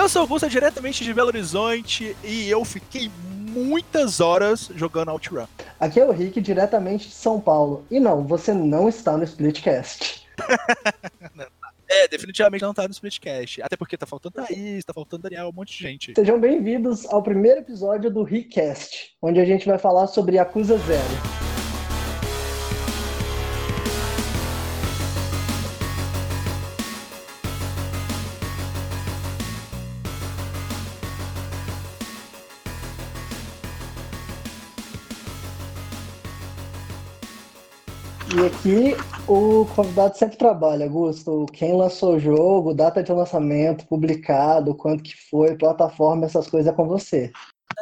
Eu sou Augusto, diretamente de Belo Horizonte, e eu fiquei muitas horas jogando OutRun. Aqui é o Rick, diretamente de São Paulo. E não, você não está no Splitcast. É, definitivamente não tá no Splitcast. Até porque tá faltando Thaís, tá faltando Daniel, um monte de gente. Sejam bem-vindos ao primeiro episódio do Rickcast, onde a gente vai falar sobre Yakuza Zero. E aqui o convidado sempre trabalha, Augusto. Quem lançou o jogo, data de lançamento, publicado, quanto que foi, plataforma, essas coisas é com você.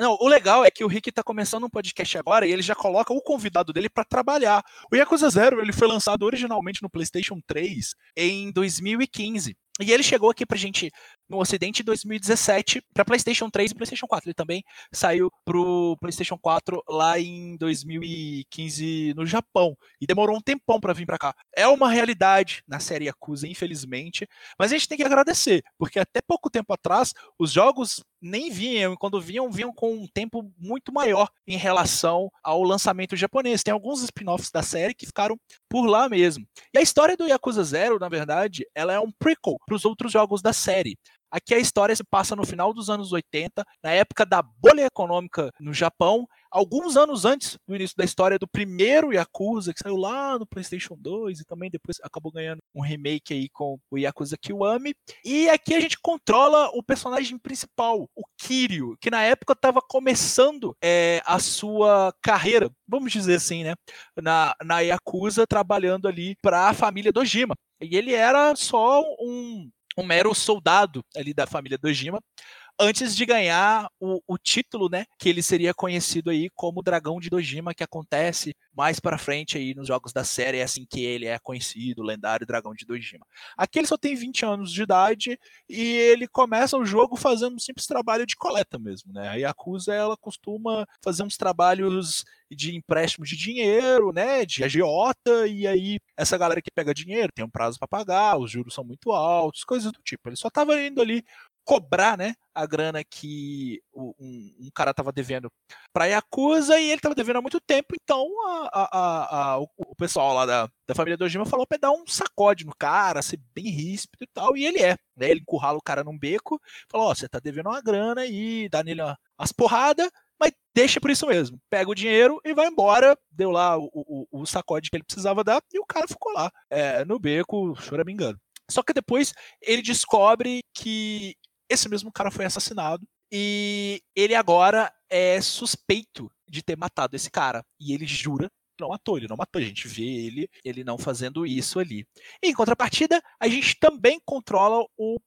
Não, o legal é que o Rick tá começando um podcast agora e ele já coloca o convidado dele para trabalhar. O Yakuza Zero ele foi lançado originalmente no PlayStation 3 em 2015. E ele chegou aqui pra gente no Ocidente em 2017 para PlayStation 3 e PlayStation 4. Ele também saiu pro PlayStation 4 lá em 2015 no Japão e demorou um tempão para vir para cá. É uma realidade na série Yakuza, infelizmente, mas a gente tem que agradecer, porque até pouco tempo atrás os jogos nem vinham, e quando vinham, vinham com um tempo muito maior em relação ao lançamento japonês. Tem alguns spin-offs da série que ficaram por lá mesmo. E a história do Yakuza Zero, na verdade, ela é um prequel para os outros jogos da série. Aqui a história se passa no final dos anos 80, na época da bolha econômica no Japão, alguns anos antes do início da história do primeiro Yakuza, que saiu lá no PlayStation 2 e também depois acabou ganhando um remake aí com o Yakuza Kiwami. E aqui a gente controla o personagem principal, o Kiryu, que na época estava começando é, a sua carreira, vamos dizer assim, né, na, na Yakuza, trabalhando ali para a família Dojima. E ele era só um um mero soldado ali da família Dojima, antes de ganhar o, o, título, né, que ele seria conhecido aí como Dragão de Dojima, que acontece mais para frente aí nos jogos da série, é assim que ele é conhecido, o lendário Dragão de Dojima. Aqui ele só tem 20 anos de idade e ele começa o jogo fazendo um simples trabalho de coleta mesmo, né? A Yakuza, ela costuma fazer uns trabalhos de empréstimo de dinheiro, né, de agiota, e aí essa galera que pega dinheiro tem um prazo para pagar, os juros são muito altos, coisas do tipo. Ele só estava indo ali cobrar, né, a grana que um, um cara estava devendo para a Yakuza e ele estava devendo há muito tempo, então a, a, a, o, o, pessoal lá da, da família Dojima falou para dar um sacode no cara, ser bem ríspido e tal, e ele é, né, ele encurrala o cara num beco, falou, oh, você tá devendo uma grana e dá nele umas porradas, mas deixa por isso mesmo. Pega o dinheiro e vai embora. Deu lá o, o, o sacode que ele precisava dar e o cara ficou lá é, no beco, choramingando. Só que depois ele descobre que esse mesmo cara foi assassinado e ele agora é suspeito de ter matado esse cara. E ele jura que não matou, ele não matou. A gente vê ele, ele não fazendo isso ali. Em contrapartida, a gente também controla o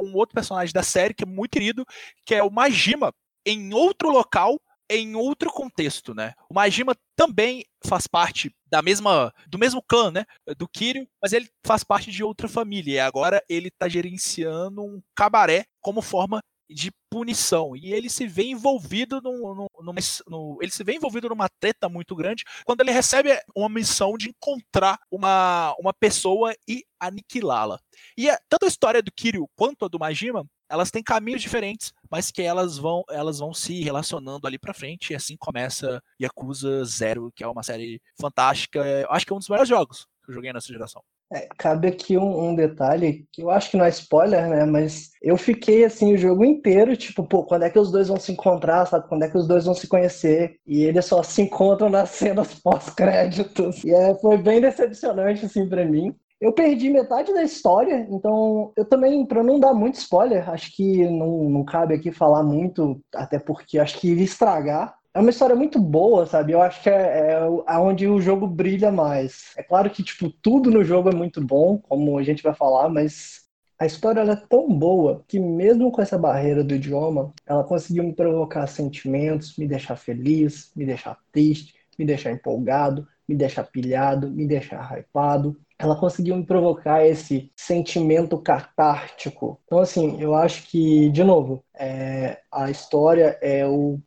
um outro personagem da série que é muito querido, que é o Majima, em outro local, em outro contexto, né? O Majima também faz parte da mesma do mesmo clã, né, do Kiryu, mas ele faz parte de outra família e agora ele está gerenciando um cabaré como forma de punição. E ele se vê envolvido num, num, numa, no, ele se vê envolvido numa treta muito grande quando ele recebe uma missão de encontrar uma, uma pessoa e aniquilá-la. E tanto a história do Kiryu quanto a do Majima, elas têm caminhos diferentes, mas que elas vão elas vão se relacionando ali para frente e assim começa Yakuza Zero, que é uma série fantástica. Eu acho que é um dos melhores jogos que eu joguei nessa geração. É, cabe aqui um, um, detalhe que eu acho que não é spoiler, né? Mas eu fiquei assim o jogo inteiro, tipo, pô, quando é que os dois vão se encontrar, sabe? Quando é que os dois vão se conhecer? E eles só se encontram nas cenas pós-créditos. E é, foi bem decepcionante, assim, pra mim. Eu perdi metade da história, então eu também, para não dar muito spoiler, acho que não, não cabe aqui falar muito, até porque acho que iria estragar é uma história muito boa, sabe? Eu acho que é, é onde o jogo brilha mais. É claro que, tipo, tudo no jogo é muito bom, como a gente vai falar, mas a história é tão boa que mesmo com essa barreira do idioma, ela conseguiu me provocar sentimentos, me deixar feliz, me deixar triste, me deixar empolgado, me deixar pilhado, me deixar hypado. Ela conseguiu me provocar esse sentimento catártico. Então, assim, eu acho que, de novo, é, a história é o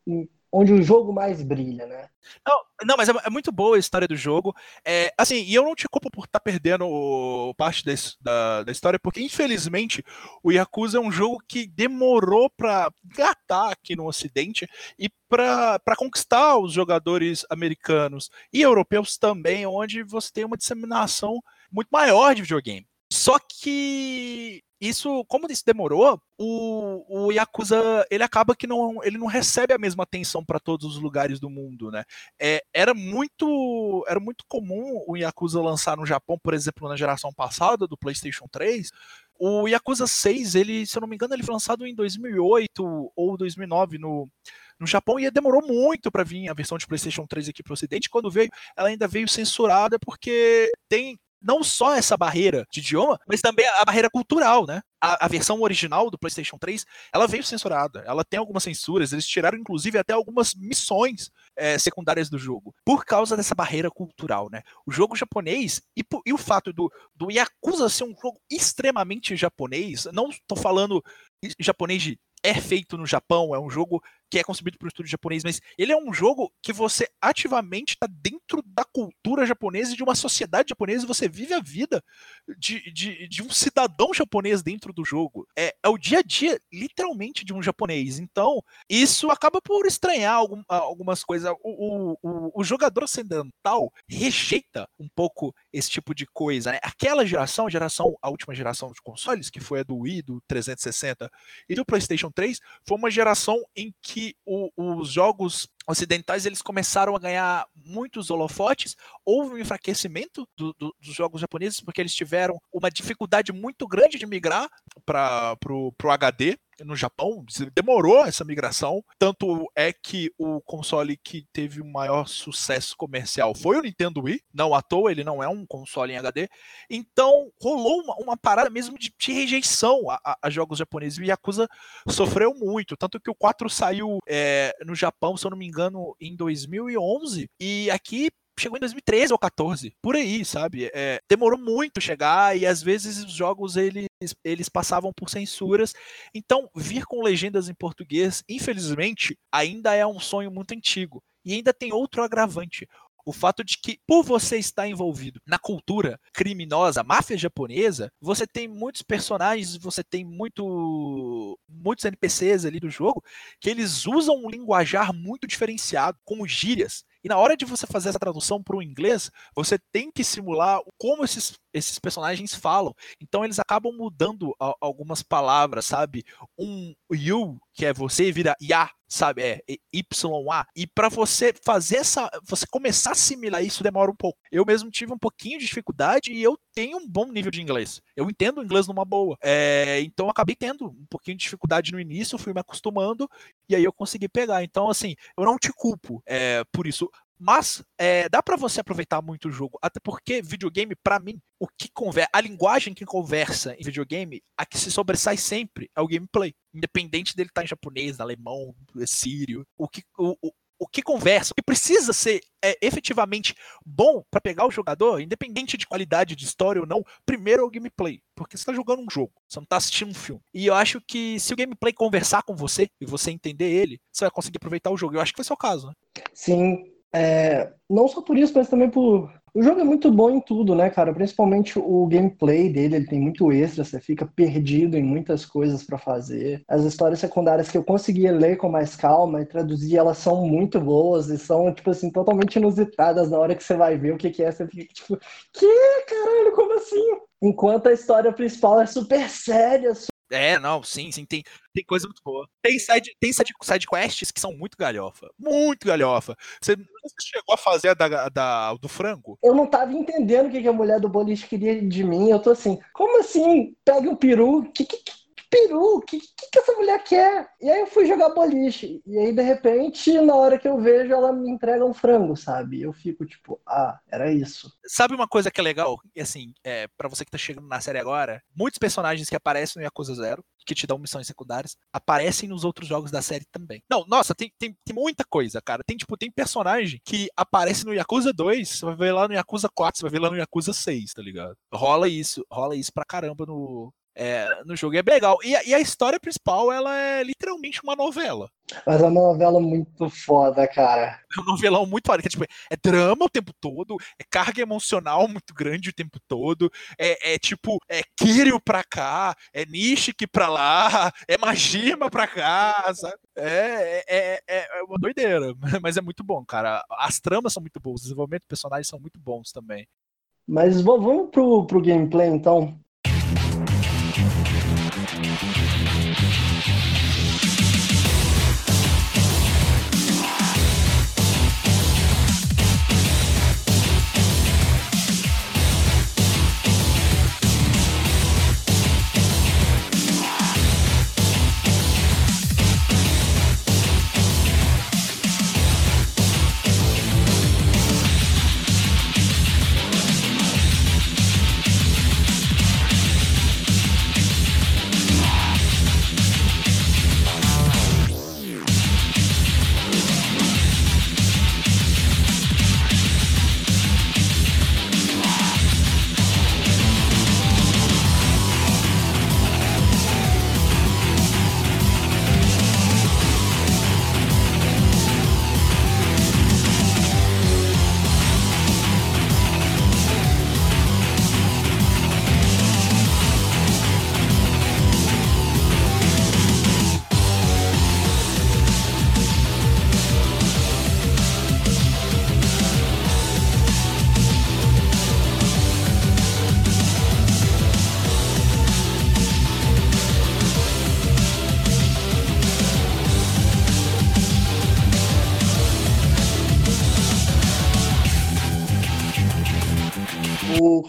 onde o jogo mais brilha, né? Não, não mas é, é, muito boa a história do jogo. É, assim, e eu não te culpo por estar tá perdendo parte desse, da, da história, porque infelizmente o Yakuza é um jogo que demorou para gatar aqui no Ocidente e para conquistar os jogadores americanos e europeus também, onde você tem uma disseminação muito maior de videogame. Só que isso, como isso demorou, o, o Yakuza ele acaba que não, ele não recebe a mesma atenção para todos os lugares do mundo, né? É, era muito era muito comum o Yakuza lançar no Japão, por exemplo, na geração passada do PlayStation 3. O Yakuza 6, ele, se eu não me engano, ele foi lançado em 2008 ou 2009 no no Japão e demorou muito para vir a versão de PlayStation 3 aqui para o Ocidente. Quando veio, ela ainda veio censurada porque tem não só essa barreira de idioma, mas também a barreira cultural, né? A, a, versão original do PlayStation 3, ela veio censurada. Ela tem algumas censuras, eles tiraram inclusive até algumas missões é, secundárias do jogo, por causa dessa barreira cultural, né? O jogo japonês e, e, o fato do, do Yakuza ser um jogo extremamente japonês, não estou falando japonês de é feito no Japão, é um jogo que é concebido por um estúdio japonês, mas ele é um jogo que você ativamente está dentro da cultura japonesa e de uma sociedade japonesa você vive a vida de, de, de um cidadão japonês dentro do jogo. É, é, o dia a dia, literalmente, de um japonês. Então, isso acaba por estranhar algum, algumas coisas. O, o, o, jogador ocidental rejeita um pouco esse tipo de coisa. Né? Aquela geração, a geração, a última geração de consoles, que foi a do Wii, do 360 e do PlayStation 3, foi uma geração em que o, os jogos ocidentais eles começaram a ganhar muitos holofotes, houve um enfraquecimento do, do, dos jogos japoneses porque eles tiveram uma dificuldade muito grande de migrar para o HD no Japão, demorou essa migração, tanto é que o console que teve o maior sucesso comercial foi o Nintendo Wii, não à toa, ele não é um console em HD, então rolou uma, uma parada mesmo de, de rejeição a, a, jogos japoneses, e Yakuza sofreu muito, tanto que o 4 saiu é, no Japão, se eu não me engano, em 2011, e aqui chegou em 2013 ou 14, por aí, sabe? É, demorou muito chegar e às vezes os jogos eles, eles passavam por censuras. Então, vir com legendas em português, infelizmente, ainda é um sonho muito antigo. E ainda tem outro agravante. O fato de que, por você estar envolvido na cultura criminosa, máfia japonesa, você tem muitos personagens, você tem muito, muitos NPCs ali do jogo que eles usam um linguajar muito diferenciado, como gírias. E na hora de você fazer essa tradução para o inglês, você tem que simular como esses, esses personagens falam. Então eles acabam mudando a, algumas palavras, sabe? Um you, que é você, vira ya, sabe? É YA. E para você fazer essa. Você começar a assimilar isso demora um pouco. Eu mesmo tive um pouquinho de dificuldade e eu tenho um bom nível de inglês. Eu entendo inglês numa boa. É, então acabei tendo um pouquinho de dificuldade no início, fui me acostumando e aí eu consegui pegar. Então, assim, eu não te culpo é, por isso. Mas é, dá para você aproveitar muito o jogo, até porque videogame, para mim, o que conversa, a linguagem que conversa em videogame, a que se sobressai sempre é o gameplay, independente dele estar tá em japonês, alemão, sírio, o que o, o, o que conversa, o que precisa ser é, efetivamente bom para pegar o jogador, independente de qualidade de história ou não, primeiro é o gameplay, porque você está jogando um jogo, você não está assistindo um filme. E eu acho que se o gameplay conversar com você e você entender ele, você vai conseguir aproveitar o jogo. Eu acho que foi seu caso, né? Sim, é, não só por isso, mas também por. O jogo é muito bom em tudo, né, cara? Principalmente o gameplay dele, ele tem muito extra, você fica perdido em muitas coisas para fazer. As histórias secundárias que eu conseguia ler com mais calma e traduzir, elas são muito boas e são, tipo assim, totalmente inusitadas na hora que você vai ver o que, que é. Você fica tipo, que caralho, como assim? Enquanto a história principal é super séria, é, não, sim, sim, tem, tem coisa muito boa. Tem side, tem side, side quests que são muito galhofa. Muito galhofa. Você, você chegou a fazer a da, da, do frango? Eu não tava entendendo o que, que a mulher do boliche queria de mim. Eu tô assim, como assim? Pega o peru, que, que, peru, o que, que, que, essa mulher quer? E aí eu fui jogar boliche. E aí, de repente, na hora que eu vejo, ela me entrega um frango, sabe? Eu fico tipo, ah, era isso. Sabe uma coisa que é legal? E assim, é, para você que tá chegando na série agora, muitos personagens que aparecem no Yakuza Zero, que te dão missões secundárias, aparecem nos outros jogos da série também. Não, nossa, tem, tem, tem muita coisa, cara. Tem, tipo, tem personagem que aparece no Yakuza 2, você vai ver lá no Yakuza 4, você vai ver lá no Yakuza 6, tá ligado? Rola isso, rola isso pra caramba no, é, no jogo. É bem legal. E, e, a história principal, ela é literalmente uma novela. Mas é uma novela muito foda, cara. É um novelão muito foda. Que é, tipo, é drama o tempo todo, é carga emocional muito grande o tempo todo, é, é tipo, é Kiryu pra cá, é Nishiki pra lá, é Majima pra cá, sabe? É, é, é, é uma doideira, mas é muito bom, cara. As tramas são muito boas, os desenvolvimentos de personagens são muito bons também. Mas vamos pro, pro gameplay então. Thank you.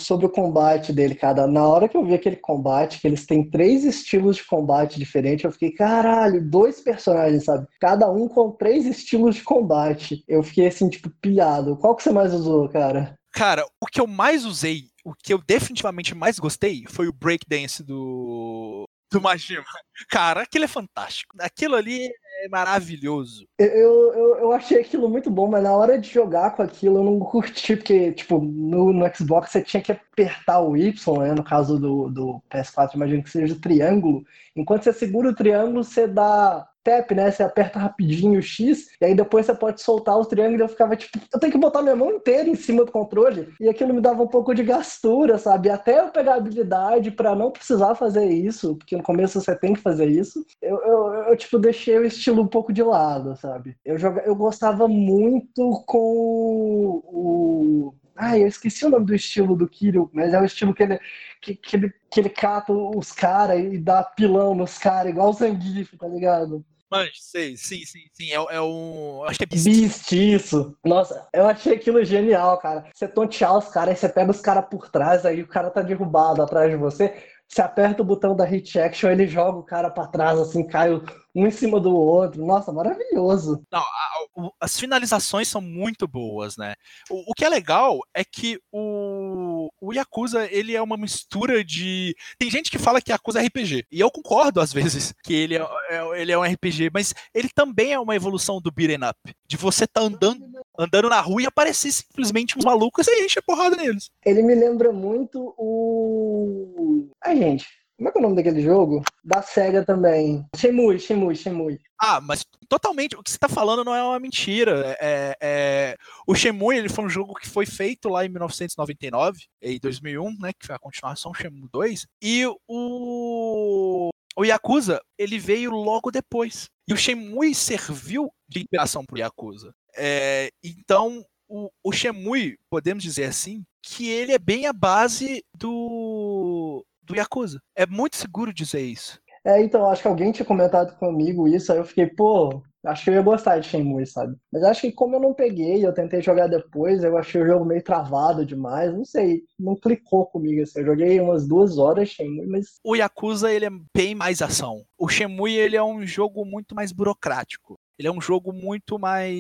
Sobre o combate dele, cara. Na hora que eu vi aquele combate, que eles têm três estilos de combate diferentes, eu fiquei, caralho, dois personagens, sabe? Cada um com três estilos de combate. Eu fiquei assim, tipo, pilhado. Qual que você mais usou, cara? Cara, o que eu mais usei, o que eu definitivamente mais gostei, foi o breakdance do do Majima. Cara, aquilo é fantástico. Aquilo ali é maravilhoso. Eu, eu, eu achei aquilo muito bom, mas na hora de jogar com aquilo eu não curti, porque, tipo, no, no Xbox você tinha que apertar o Y, né? No caso do, do PS4, imagino que seja o triângulo. Enquanto você segura o triângulo, você dá tap, né? Você aperta rapidinho o X, e aí depois você pode soltar o triângulo eu ficava tipo, eu tenho que botar minha mão inteira em cima do controle. E aquilo me dava um pouco de gastura, sabe? Até eu pegar habilidade para não precisar fazer isso, porque no começo você tem que fazer isso, eu, eu, eu, tipo, deixei o estilo um pouco de lado, sabe? Eu, joga, eu gostava muito com o. Ai, eu esqueci o nome do estilo do Kirill, mas é o estilo que ele, que, que ele, que ele cata os caras e dá pilão nos caras, igual o Zangief, tá ligado? Mas, sei, sim, sim, sim. É, é um. Acho que é Beast. Beast, isso. Nossa, eu achei aquilo genial, cara. Você tontear os caras, você pega os caras por trás, aí o cara tá derrubado atrás de você. Você aperta o botão da hit action, ele joga o cara para trás, assim, cai um em cima do outro. Nossa, maravilhoso. Não, a, as finalizações são muito boas, né? O, o, que é legal é que o, o Yakuza, ele é uma mistura de... Tem gente que fala que Yakuza é RPG, e eu concordo às vezes que ele é, é, ele é um RPG, mas ele também é uma evolução do beat'em up, de você tá andando, andando na rua e aparecer simplesmente uns malucos e enche a porrada neles. Ele me lembra muito o... Ai, gente, como é que é o nome daquele jogo? Da SEGA também. Shenmue, Shenmue, Shenmue. Ah, mas totalmente, o que você tá falando não é uma mentira. É, é, o Shenmue, ele foi um jogo que foi feito lá em 1999, em 2001, né, que foi a continuação Shenmue 2, e o o Yakuza, ele veio logo depois. E o Shenmue serviu de inspiração pro Yakuza. É, então, o, o Shenmue, podemos dizer assim, que ele é bem a base do do Yakuza. É muito seguro dizer isso. É, então, acho que alguém tinha comentado comigo isso, aí eu fiquei, pô, acho que eu ia gostar de Shenmue, sabe? Mas acho que como eu não peguei, eu tentei jogar depois, eu achei o jogo meio travado demais, não sei, não clicou comigo, assim, eu joguei umas duas horas Shenmue, mas... O Yakuza, ele é bem mais ação. O Shenmue, ele é um jogo muito mais burocrático. Ele é um jogo muito mais.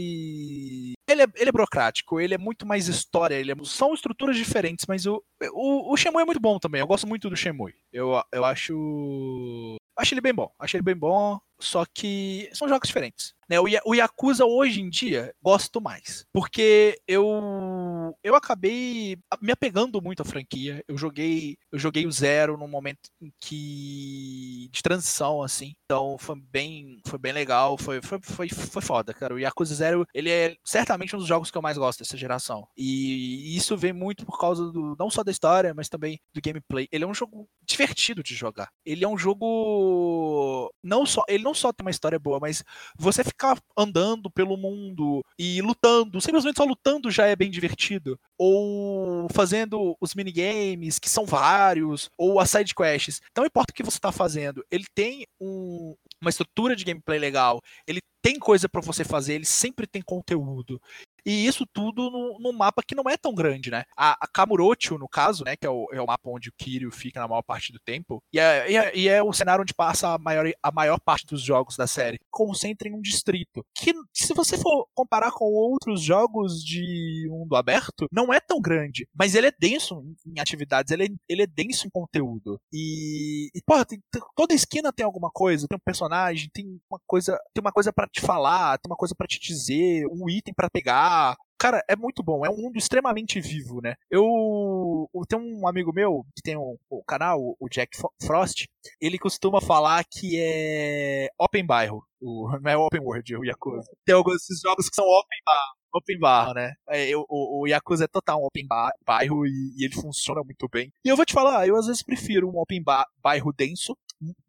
Ele é, ele é burocrático, ele é muito mais história, ele é... são estruturas diferentes, mas o, o, o é muito bom também. Eu gosto muito do Shenmue. Eu, eu acho. Acho ele bem bom. Acho ele bem bom, só que são jogos diferentes. Né? O Yakuza hoje em dia, gosto mais. Porque eu eu acabei me apegando muito à franquia. Eu joguei, eu joguei o Zero num momento em que de transição assim. Então foi bem, foi bem legal, foi, foi, foi, foi foda, cara. O Yakuza Zero, ele é certamente um dos jogos que eu mais gosto dessa geração. E isso vem muito por causa do não só da história, mas também do gameplay. Ele é um jogo divertido de jogar. Ele é um jogo não só, ele não só tem uma história boa, mas você ficar andando pelo mundo e lutando, simplesmente só lutando já é bem divertido. Ou fazendo os minigames, que são vários, ou as side quests. Não importa o que você está fazendo, ele tem um, uma estrutura de gameplay legal, ele tem coisa para você fazer, ele sempre tem conteúdo. E isso tudo num, mapa que não é tão grande, né? A, a Kamurocho, no caso, né? Que é o, é o mapa onde o Kiryu fica na maior parte do tempo. E é, e é, e é o cenário onde passa a maior, a maior parte dos jogos da série. Concentra em um distrito. Que, se você for comparar com outros jogos de mundo aberto, não é tão grande. Mas ele é denso em atividades, ele é, ele é denso em conteúdo. E, e porra, tem, toda esquina tem alguma coisa, tem um personagem, tem uma coisa, tem uma coisa para te falar, tem uma coisa para te dizer, um item para pegar Cara, é muito bom, é um mundo extremamente vivo, né? Eu, eu tenho um amigo meu que tem o, canal, o Jack Frost, ele costuma falar que é open bairro, o, não é open world, o Yakuza. Tem alguns jogos que são open bar, open bar, né? É, eu, o, o Yakuza é total um open bar, bairro e, e, ele funciona muito bem. E eu vou te falar, eu às vezes prefiro um open bar, bairro denso,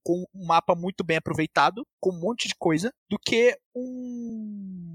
com um mapa muito bem aproveitado, com um monte de coisa, do que um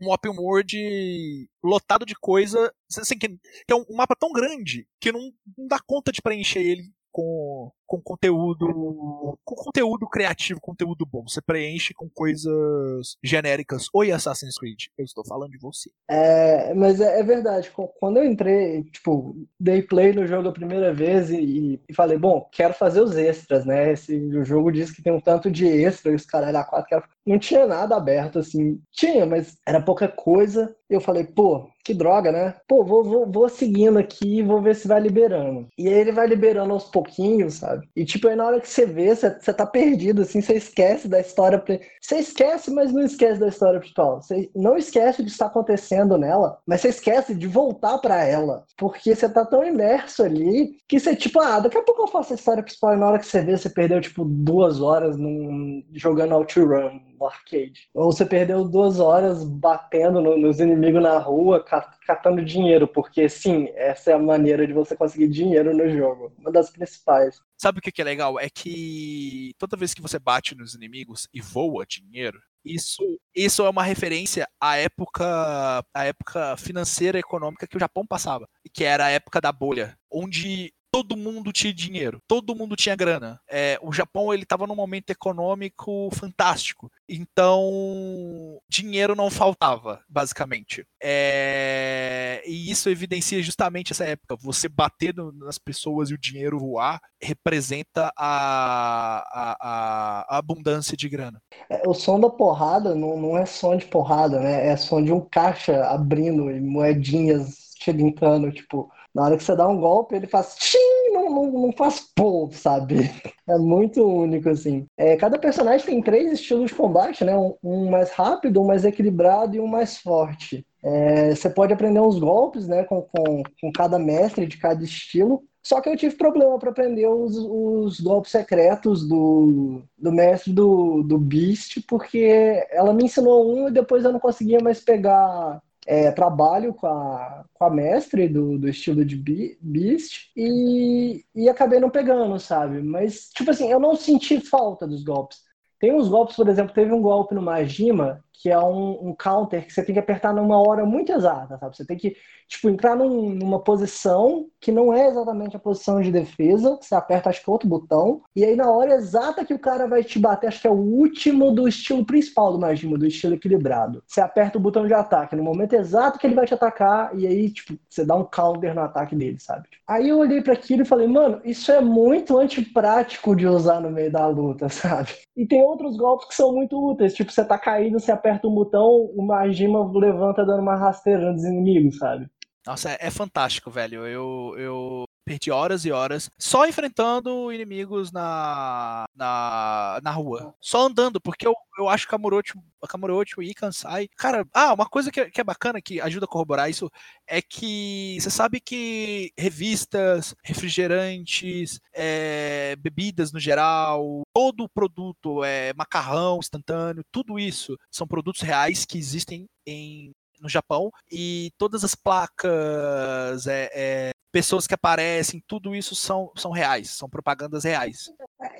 um open world lotado de coisa, assim, que, é um, mapa tão grande que não, não dá conta de preencher ele com, com conteúdo com conteúdo criativo, conteúdo bom. Você preenche com coisas genéricas. Oi, Assassin's Creed, eu estou falando de você. É, mas é, é verdade. Quando eu entrei, tipo, dei play no jogo a primeira vez e, e falei, bom, quero fazer os extras, né? Esse, o jogo diz que tem um tanto de extra, e os caralho a quatro, quero... não tinha nada aberto, assim. Tinha, mas era pouca coisa. Eu falei, pô, que droga, né? Pô, vou, vou, vou seguindo aqui e vou ver se vai liberando. E aí ele vai liberando aos pouquinhos, sabe? E tipo, aí na hora que você vê, você, tá perdido, assim, você esquece da história. Você esquece, mas não esquece da história principal. Você não esquece que está acontecendo nela, mas você esquece de voltar para ela. Porque você tá tão imerso ali que você, tipo, ah, daqui a pouco eu faço a história principal e na hora que você vê, você perdeu, tipo, duas horas num, jogando OutRun no arcade. Ou você perdeu duas horas batendo no, nos inimigos na rua, catando dinheiro, porque sim, essa é a maneira de você conseguir dinheiro no jogo. Uma das principais. Sabe o que é legal? É que toda vez que você bate nos inimigos e voa dinheiro, isso, isso é uma referência à época, à época financeira e econômica que o Japão passava, que era a época da bolha, onde todo mundo tinha dinheiro, todo mundo tinha grana. É, o Japão ele estava num momento econômico fantástico, então dinheiro não faltava, basicamente. É, e isso evidencia justamente essa época. Você bater nas pessoas e o dinheiro voar representa a, a, a abundância de grana. É, o som da porrada não, não é som de porrada, né? É som de um caixa abrindo e moedinhas chegando, tipo na hora que você dá um golpe, ele faz tchim, não, não, não faz pô, sabe? É muito único, assim. É, cada personagem tem três estilos de combate, né? Um, um mais rápido, um mais equilibrado e um mais forte. É, você pode aprender uns golpes, né? Com, com, com cada mestre de cada estilo. Só que eu tive problema para aprender os, os golpes secretos do, do mestre do, do Beast, porque ela me ensinou um e depois eu não conseguia mais pegar é, trabalho com a, com a mestre do, do estilo de Beast e, e acabei não pegando, sabe? Mas, tipo assim, eu não senti falta dos golpes. Tem uns golpes, por exemplo, teve um golpe no Majima que é um, um, counter que você tem que apertar numa hora muito exata, sabe? Você tem que, tipo, entrar num, numa posição que não é exatamente a posição de defesa, você aperta, acho que outro botão, e aí na hora exata que o cara vai te bater, acho que é o último do estilo principal do Majima, do estilo equilibrado. Você aperta o botão de ataque no momento exato que ele vai te atacar, e aí, tipo, você dá um counter no ataque dele, sabe? Aí eu olhei para aquilo e falei, mano, isso é muito antiprático de usar no meio da luta, sabe? E tem outros golpes que são muito úteis, tipo, você tá caído, você aperta aperta um botão, o Majima levanta dando uma rasteira nos inimigos, sabe? Nossa, é, é fantástico, velho. Eu, eu perdi horas e horas só enfrentando inimigos na, na, na rua. Só andando, porque eu, eu acho que Kamurocho, Kamurocho e Kansai. Cara, ah, uma coisa que, que é bacana, que ajuda a corroborar isso, é que você sabe que revistas, refrigerantes, é, bebidas no geral, todo produto, é, macarrão instantâneo, tudo isso são produtos reais que existem em no Japão e todas as placas, é, é, pessoas que aparecem, tudo isso são, são reais, são propagandas reais.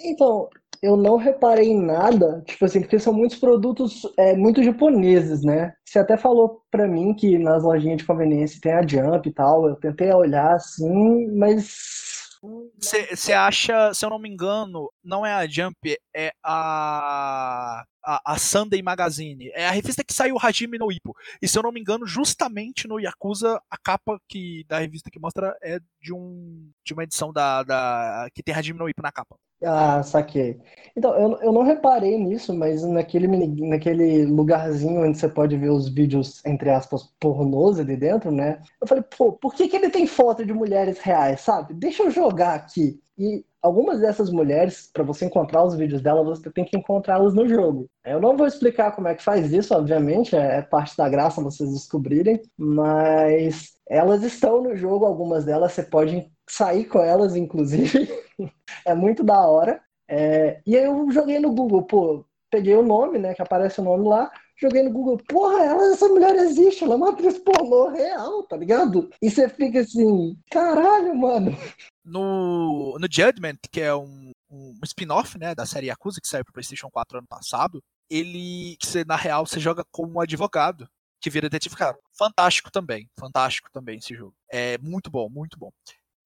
Então, eu não reparei em nada, tipo assim, porque são muitos produtos é, muito japoneses, né? Você até falou pra mim que nas lojinhas de conveniência tem a Jump e tal, eu tentei olhar assim, mas você acha, se eu não me engano, não é a Jump, é a, a, a, Sunday Magazine. É a revista que saiu Hajime no Ippo. E se eu não me engano, justamente no Yakuza, a capa que, da revista que mostra é de, um, de uma edição da, da que tem Hajime no Ippo na capa. Ah, saquei. Então, eu, eu não reparei nisso, mas naquele, naquele lugarzinho onde você pode ver os vídeos, entre aspas, pornôs ali dentro, né? Eu falei, pô, por que, que ele tem foto de mulheres reais, sabe? Deixa eu jogar aqui. E algumas dessas mulheres, para você encontrar os vídeos dela, você tem que encontrá-las no jogo. Eu não vou explicar como é que faz isso, obviamente, é, parte da graça vocês descobrirem, mas elas estão no jogo, algumas delas você pode sair com elas, inclusive. é muito da hora. É, e aí eu joguei no Google, pô, peguei o nome, né, que aparece o nome lá, joguei no Google, porra, ela, essa mulher existe, ela é uma atriz pornô real, tá ligado? E você fica assim, caralho, mano. No, no Judgment, que é um, um spin-off, né, da série Yakuza, que saiu pro PlayStation 4 ano passado, ele, que você, na real, você joga como um advogado que vira detetive, cara. Fantástico também, fantástico também esse jogo. É muito bom, muito bom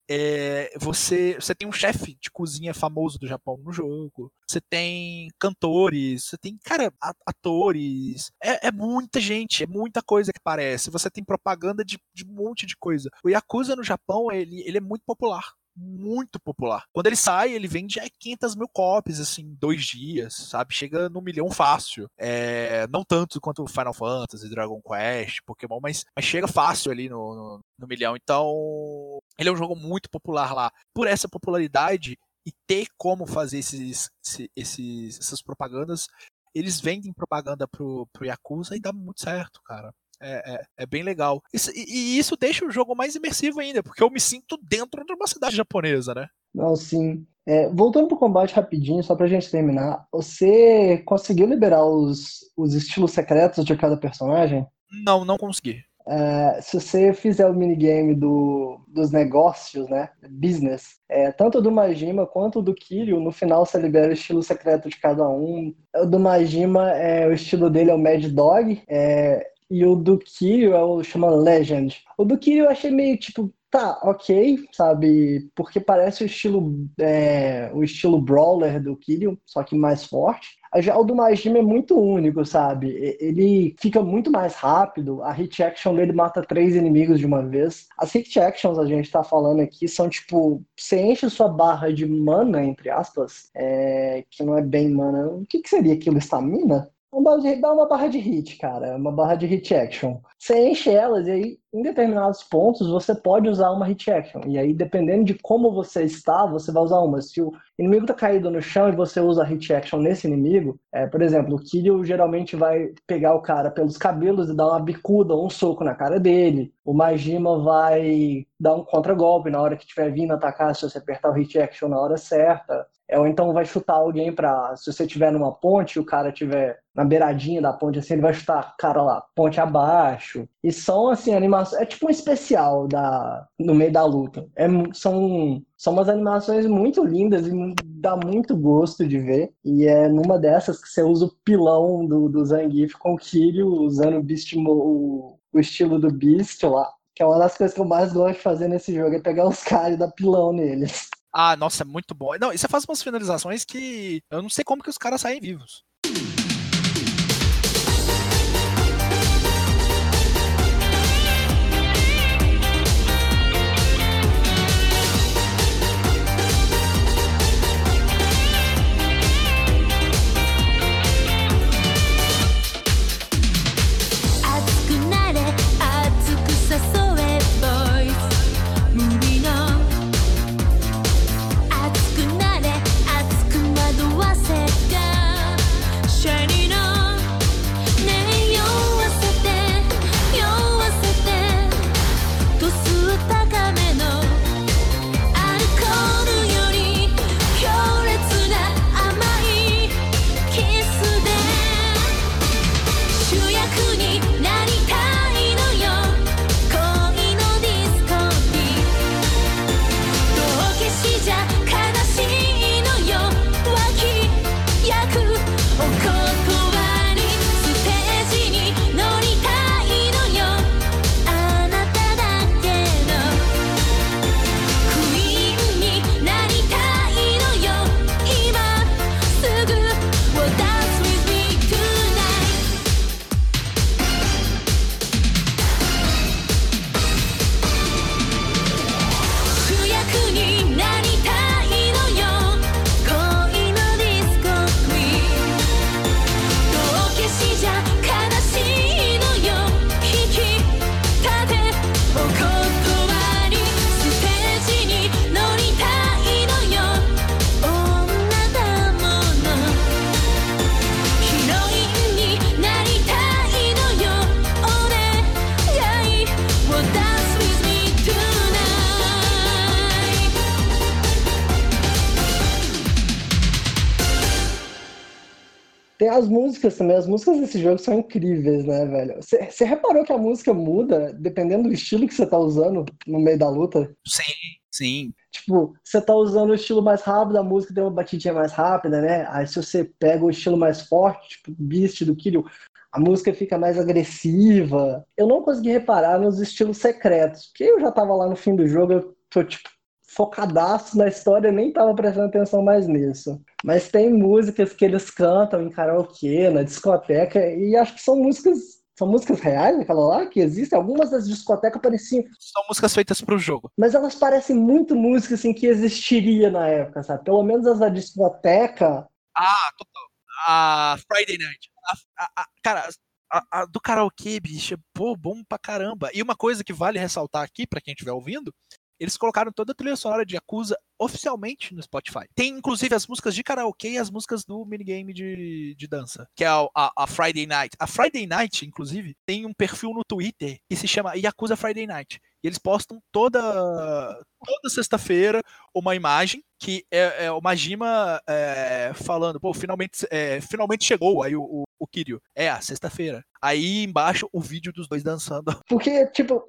é, você, você tem um chefe de cozinha famoso do Japão no jogo, você tem cantores, você tem, cara, atores, é, é muita gente, é muita coisa que aparece, você tem propaganda de, de um monte de coisa. O Yakuza no Japão, ele, ele é muito popular muito popular. Quando ele sai, ele vende 500 mil cópias, assim, dois dias, sabe? Chega no milhão fácil. É, não tanto quanto Final Fantasy, Dragon Quest, Pokémon, mas, mas chega fácil ali no, no, no milhão. Então, ele é um jogo muito popular lá. Por essa popularidade e ter como fazer esses, esses, essas propagandas, eles vendem propaganda pro, pro Yakuza e dá muito certo, cara. É, é, é, bem legal. Isso, e, e, isso deixa o jogo mais imersivo ainda, porque eu me sinto dentro de uma cidade japonesa, né? Não, sim. É, voltando pro combate rapidinho, só pra gente terminar, você conseguiu liberar os, os estilos secretos de cada personagem? Não, não consegui. É, se você fizer o minigame do, dos negócios, né, business, é, tanto do Majima quanto do Kiryu, no final você libera o estilo secreto de cada um. O do Majima, é, o estilo dele é o Mad Dog, é, e o do Kiryu é o chama Legend. O do Kiryu eu achei meio tipo, tá, ok, sabe? Porque parece o estilo é, o estilo brawler do Kiryu, só que mais forte. Já o do Majima é muito único, sabe? Ele fica muito mais rápido, a hit action dele mata três inimigos de uma vez. As hit actions a gente tá falando aqui são tipo, você enche sua barra de mana, entre aspas, é, que não é bem mana. O que, que seria aquilo? Estamina? Dá uma barra de hit, cara, uma barra de hit action. Você enche elas e aí, em determinados pontos, você pode usar uma hit action. E aí, dependendo de como você está, você vai usar uma. Se o inimigo tá caído no chão e você usa hit action nesse inimigo, é, por exemplo, o Kiryu geralmente vai pegar o cara pelos cabelos e dar uma bicuda, um soco na cara dele. O Majima vai dar um contragolpe na hora que estiver vindo atacar, se você apertar o hit action na hora certa. Ou então vai chutar alguém para se você estiver numa ponte e o cara estiver na beiradinha da ponte, assim, ele vai chutar cara lá, ponte abaixo. E são, assim, animações. É tipo um especial da, no meio da luta. É, são, são umas animações muito lindas e dá muito gosto de ver. E é numa dessas que você usa o pilão do, do Zangief com o Kiryu, usando o, Beast, o, o estilo do Beast lá. Que é uma das coisas que eu mais gosto de fazer nesse jogo, é pegar os caras e dar pilão neles. Ah, nossa, é muito bom. Não, e você faz umas finalizações que eu não sei como que os caras saem vivos. Músicas também. As músicas desse jogo são incríveis, né, velho? Você reparou que a música muda dependendo do estilo que você tá usando no meio da luta? Sim, sim. Tipo, você tá usando o estilo mais rápido, a música tem uma batidinha mais rápida, né? Aí se você pega o estilo mais forte, tipo Beast do Kiryu, a música fica mais agressiva. Eu não consegui reparar nos estilos secretos, porque eu já tava lá no fim do jogo, eu tô, tipo, focadaço na história, nem tava prestando atenção mais nisso. Mas tem músicas que eles cantam em karaokê, na discoteca, e acho que são músicas são músicas reais, aquela lá, que existem. Algumas das discotecas pareciam. São músicas feitas para o jogo. Mas elas parecem muito músicas assim, que existiria na época, sabe? Pelo menos as da discoteca. Ah, total. A Friday Night. A, a, a, cara, a, do karaokê, bicho, é pô, bom pra caramba. E uma coisa que vale ressaltar aqui, para quem estiver ouvindo, eles colocaram toda a trilha sonora de Yakuza oficialmente no Spotify. Tem inclusive as músicas de karaokê e as músicas do minigame de, de dança, que é a, a, a, Friday Night. A Friday Night, inclusive, tem um perfil no Twitter que se chama Yakuza Friday Night. E eles postam toda, toda sexta-feira uma imagem que é, é o Majima é, falando, pô, finalmente, é, finalmente chegou aí o, o, o Kiryu. É, a sexta-feira. Aí embaixo o vídeo dos dois dançando. Porque, tipo,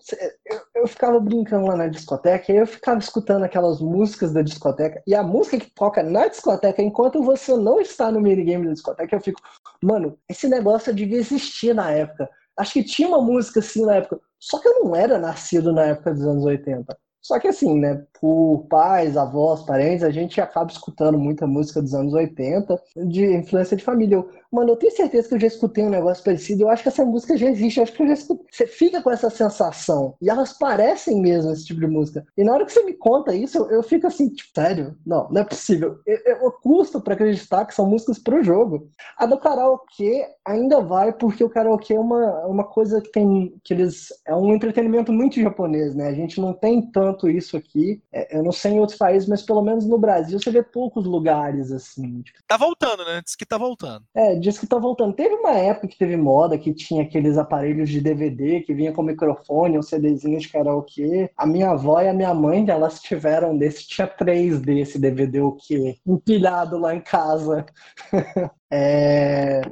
eu, eu ficava brincando lá na discoteca e eu ficava escutando aquelas músicas da discoteca. E a música que toca na discoteca, enquanto você não está no minigame da discoteca, eu fico, mano, esse negócio devia existir na época. Acho que tinha uma música assim na época. Só que eu não era nascido na época dos anos 80. Só que assim, né, por pais, avós, parentes, a gente acaba escutando muita música dos anos 80, de influência de família. Mano, eu tenho certeza que eu já escutei um negócio parecido, eu acho que essa música já existe, eu acho que eu já escutei. Você fica com essa sensação, e elas parecem mesmo esse tipo de música. E na hora que você me conta isso, eu, eu fico assim, tipo, sério? Não, não é possível. Eu, eu custo para acreditar que são músicas pro jogo. A do karaokê ainda vai, porque o karaokê é uma, uma coisa que tem, que eles, é um entretenimento muito japonês, né? A gente não tem tanto tanto isso aqui. É, eu não sei em outros países, mas pelo menos no Brasil você vê poucos lugares assim. Tipo... Tá voltando, né? Diz que tá voltando. É, diz que tá voltando. Teve uma época que teve moda que tinha aqueles aparelhos de DVD que vinha com microfone, um CDzinho de karaokê. A minha avó e a minha mãe, elas tiveram desse, tinha três desse DVD o quê? Empilhado lá em casa. É...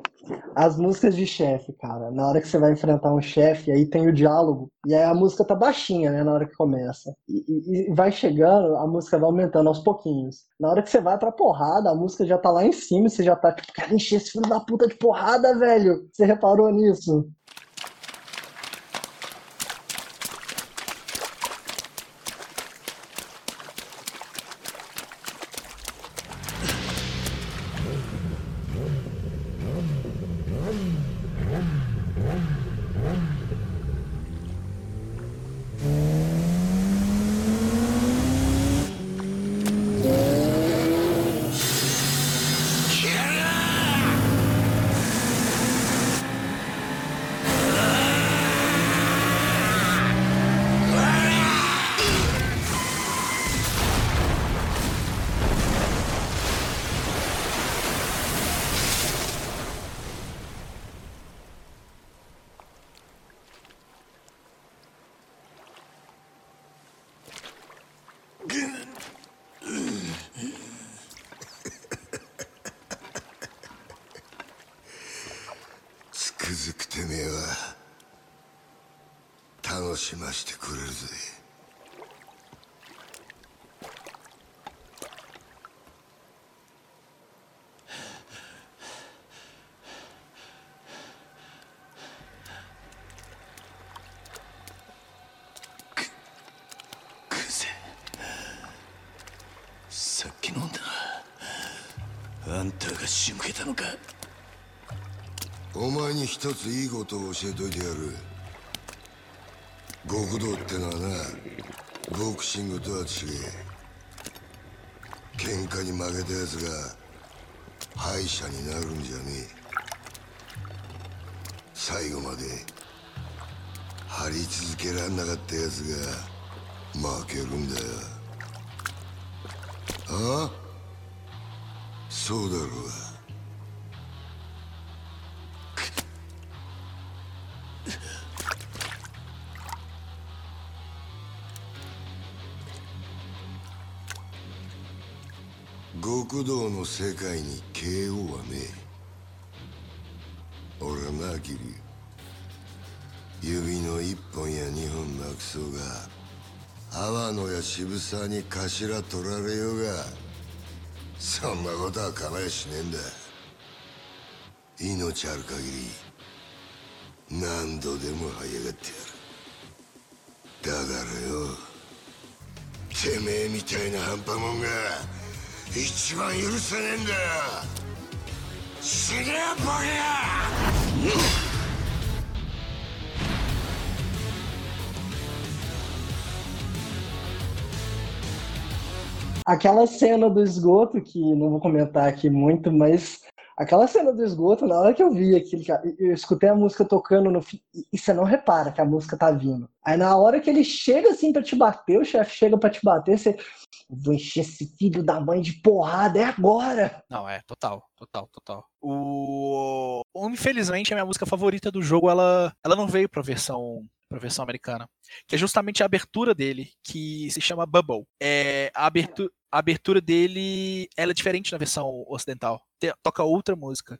As músicas de chefe, cara. Na hora que você vai enfrentar um chefe, aí tem o diálogo. E aí a música tá baixinha, né? Na hora que começa. E, e, e, vai chegando, a música vai aumentando aos pouquinhos. Na hora que você vai pra porrada, a música já tá lá em cima você já tá tipo, quero encher esse filho da puta de porrada, velho. Você reparou nisso? しましてくれるぜ。お前に一ついいことを教えといてやる。極道ってのはなボクシングとは違え喧嘩に負けた奴が敗者になるんじゃねえ。最後まで張り続けらんなかった奴が負けるんだよ。ああ？そうだろうが。の世界に KO はねなキリ指の一本や二本なくそうが阿波野や渋沢に頭取られようがそんなことは構えしねえんだ。命ある限り何度でも這い上がってやる。だからよてめえみたいな半端もんが一番許せねえんだよ死ねやボケや Aquela cena do esgoto, que não vou comentar aqui muito, mas aquela cena do esgoto, na hora que eu vi aquilo, eu escutei a música tocando no fim, e você não repara que a música tá vindo. Aí na hora que ele chega assim pra te bater, o chefe chega pra te bater, você. Vou encher esse filho da mãe de porrada, é agora! Não, é, total, total, total. O... Infelizmente, a minha música favorita do jogo, ela, ela não veio pra versão para a versão americana, que é justamente a abertura dele, que se chama Bubble. É, a, abertura, a abertura dele ela é diferente na versão ocidental. Toca outra música.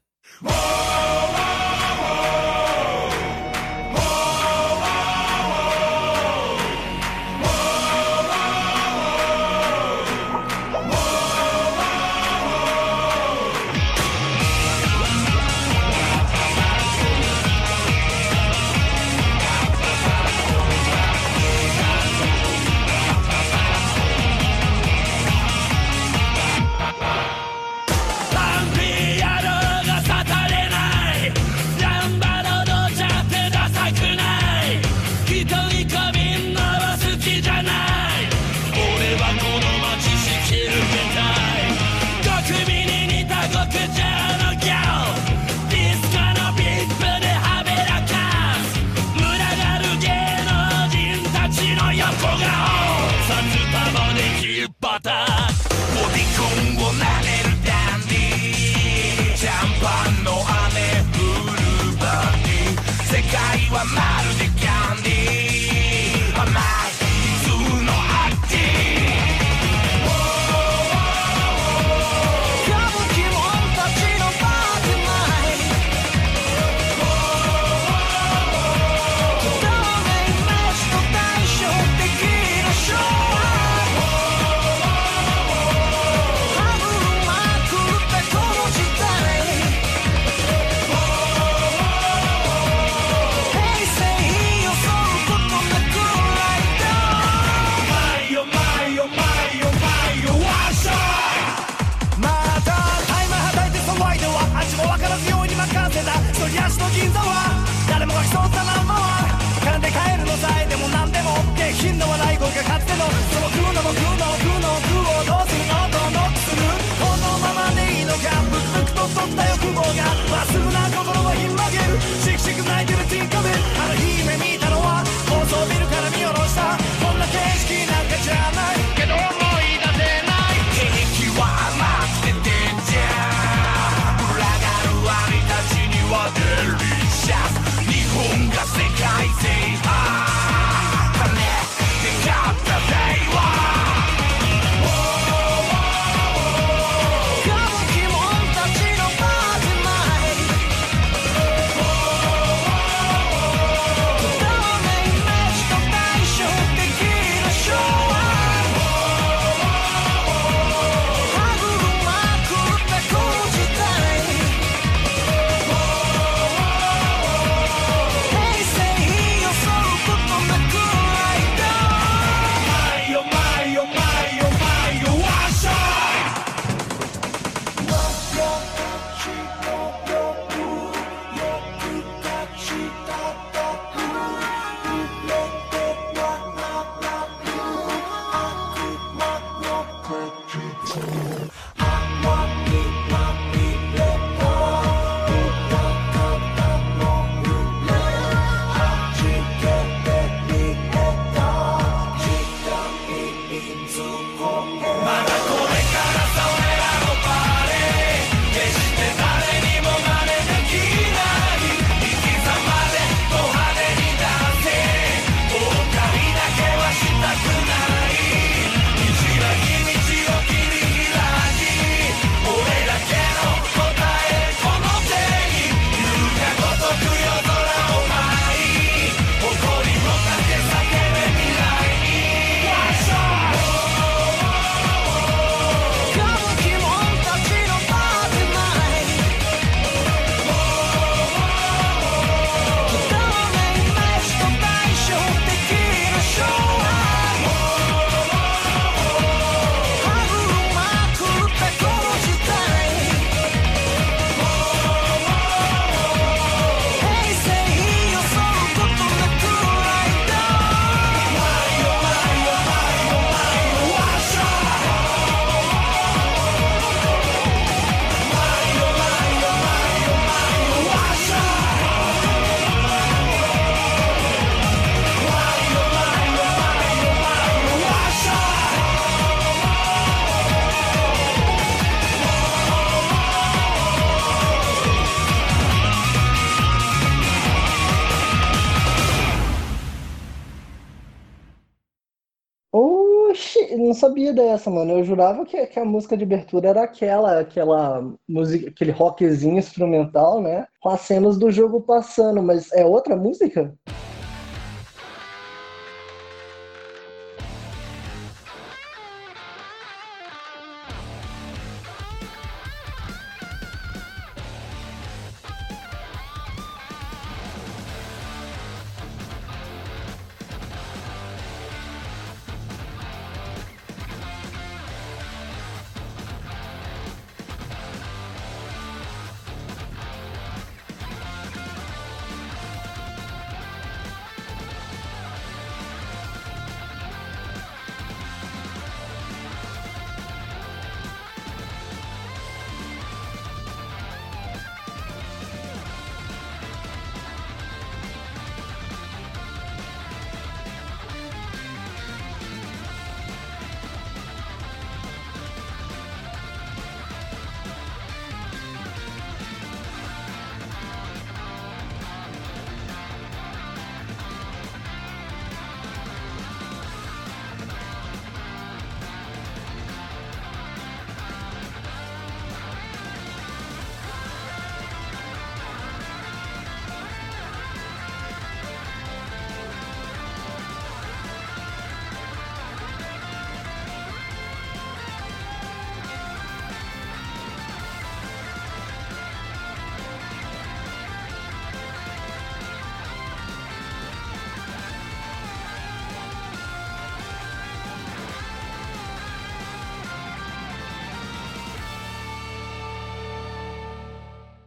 Não sabia dessa, mano. Eu jurava que, que a música de abertura era aquela, aquela música, aquele rockzinho instrumental, né? Com as cenas do jogo passando, mas é outra música?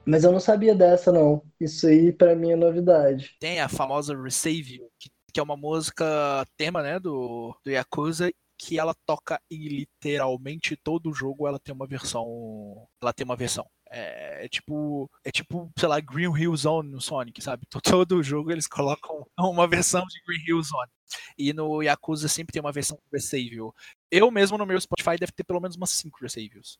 Mas eu não sabia dessa, não. Isso aí para mim é novidade. Tem a famosa Resave que, que é uma música tema, né, do, do Yakuza, que ela toca em literalmente todo jogo, ela tem uma versão. Ela tem uma versão. É, é, tipo, é tipo, sei lá, Green Hill Zone no Sonic, sabe? Todo jogo eles colocam uma versão de Green Hill Zone. E no Yakuza sempre tem uma versão Resave. Eu mesmo no meu Spotify deve ter pelo menos umas 5 Resaves.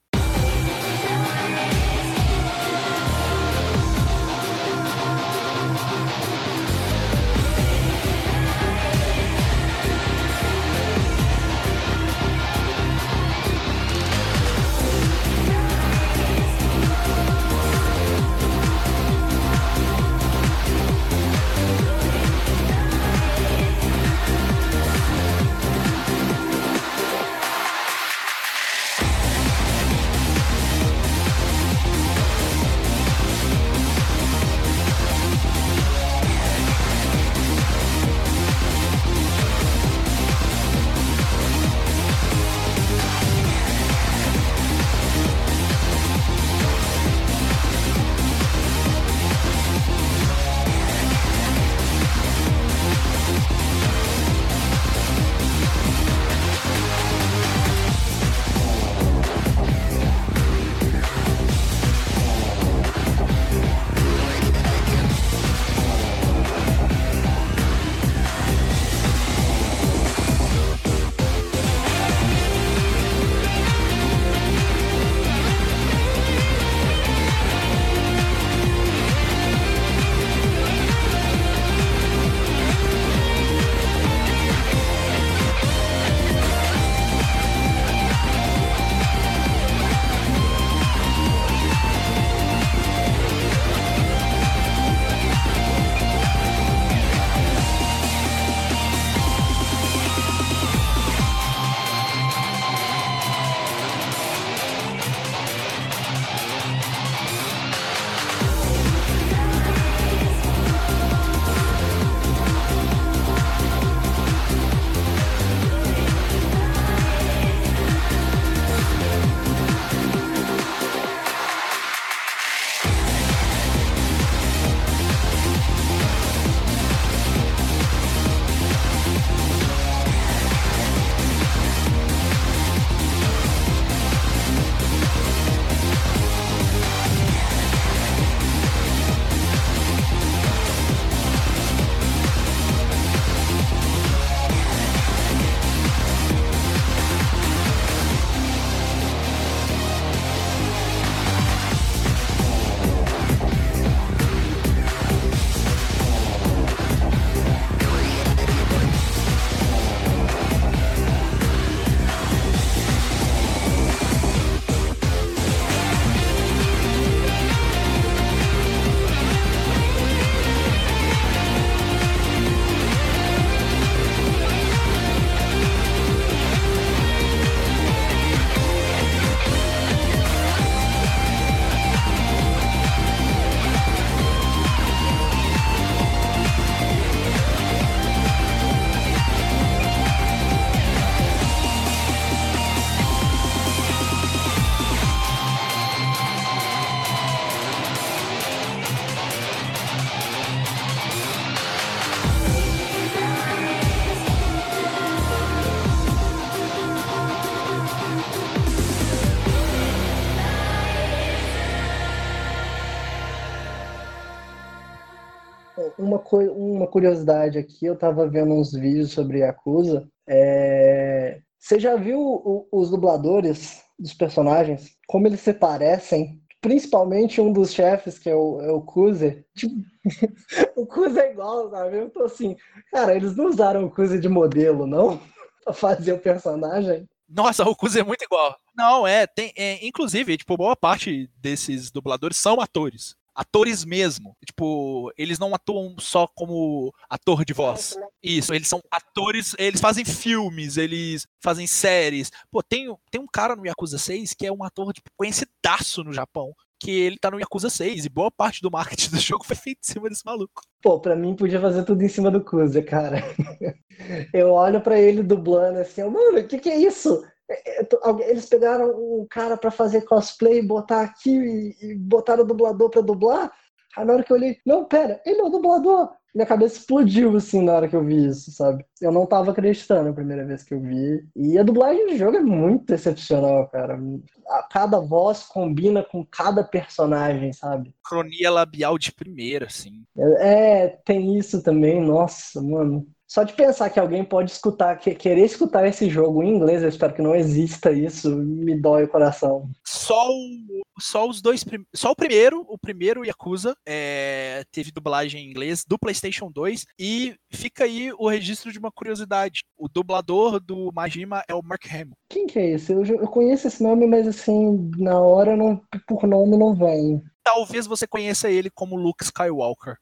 Curiosidade aqui, eu tava vendo uns vídeos sobre Yakuza. É... Você já viu o, os dubladores dos personagens? Como eles se parecem? Principalmente um dos chefes, que é o, é o Kuze. Tipo, o Kuze é igual, sabe? Eu tô assim, cara, eles não usaram o Kuze de modelo, não? pra fazer o personagem? Nossa, o Kuze é muito igual. Não, é, tem, é, inclusive, tipo, boa parte desses dubladores são atores atores mesmo. Tipo, eles não atuam só como ator de voz. Isso, eles são atores, eles fazem filmes, eles fazem séries. Pô, tem, tem um cara no Yakuza 6 que é um ator tipo, conhecidaço no Japão. Que ele tá no Yakuza 6 e boa parte do marketing do jogo foi feito em cima desse maluco. Pô, pra mim podia fazer tudo em cima do Kuza, cara. Eu olho para ele dublando assim, mano, o que, que é isso? É, é, eles pegaram um cara para fazer cosplay, botar aqui e, e botaram o dublador para dublar. Aí na hora que eu olhei, não, pera, ele é o dublador. Minha cabeça explodiu assim na hora que eu vi isso, sabe? Eu não tava acreditando a primeira vez que eu vi. E a dublagem do jogo é muito excepcional, cara. A cada voz combina com cada personagem, sabe? Cronia labial de primeira, assim. É, é tem isso também, nossa, mano. Só de pensar que alguém pode escutar, que, querer escutar esse jogo em inglês, eu espero que não exista isso, me dói o coração. Só, o, só os dois, só o primeiro, o primeiro Yakuza, é, teve dublagem em inglês do PlayStation 2 e fica aí o registro de uma curiosidade. O dublador do Majima é o Mark Hamill. Quem que é esse? Eu, eu conheço esse nome, mas assim, na hora não, por nome não vem talvez você conheça ele como Luke Skywalker.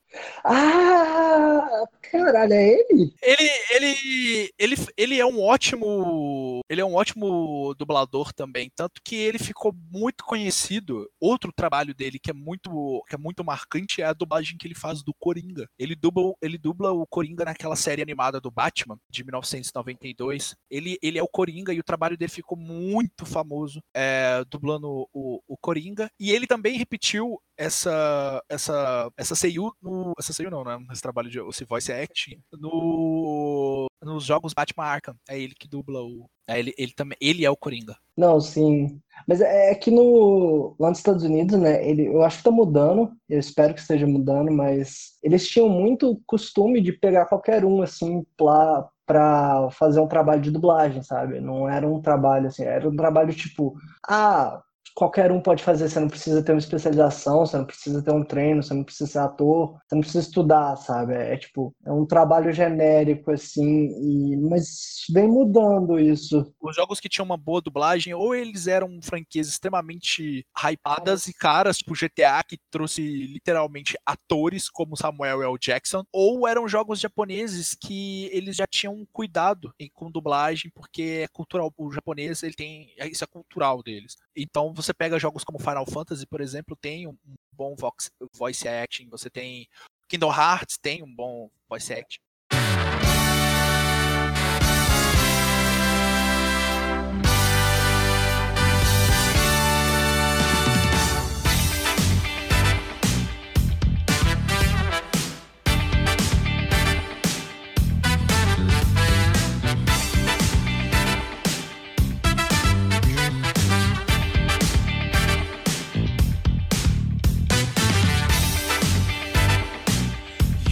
Ah, caralho, é ele? Ele, ele, ele, ele é um ótimo, ele é um ótimo dublador também, tanto que ele ficou muito conhecido. Outro trabalho dele que é muito, que é muito marcante é a dublagem que ele faz do Coringa. Ele dubla, ele dubla o Coringa naquela série animada do Batman de 1992. Ele, ele é o Coringa e o trabalho dele ficou muito famoso, é, dublando o, o Coringa. E ele também repetiu essa essa essa Seiyu no essa Seiyu não, né? Esse trabalho de esse voice acting no nos jogos Batman Arkham. É ele que dubla o é, ele, ele também ele é o Coringa. Não, sim. Mas é, é que no lá nos Estados Unidos, né, ele eu acho que tá mudando, eu espero que esteja mudando, mas eles tinham muito costume de pegar qualquer um assim pra para fazer um trabalho de dublagem, sabe? Não era um trabalho assim, era um trabalho tipo, ah, qualquer um pode fazer, você não precisa ter uma especialização, você não precisa ter um treino, você não precisa ser ator, você não precisa estudar, sabe? É, é tipo, é um trabalho genérico, assim, e... mas vem mudando isso. Os jogos que tinham uma boa dublagem, ou eles eram franquias extremamente hypadas e caras, tipo GTA, que trouxe literalmente atores como Samuel L. Jackson, ou eram jogos japoneses que eles já tinham cuidado com dublagem, porque é cultural, o japonês, ele tem, isso é cultural deles. Então você pega jogos como Final Fantasy, por exemplo, tem um bom voice acting, você tem Kingdom Hearts tem um bom voice acting.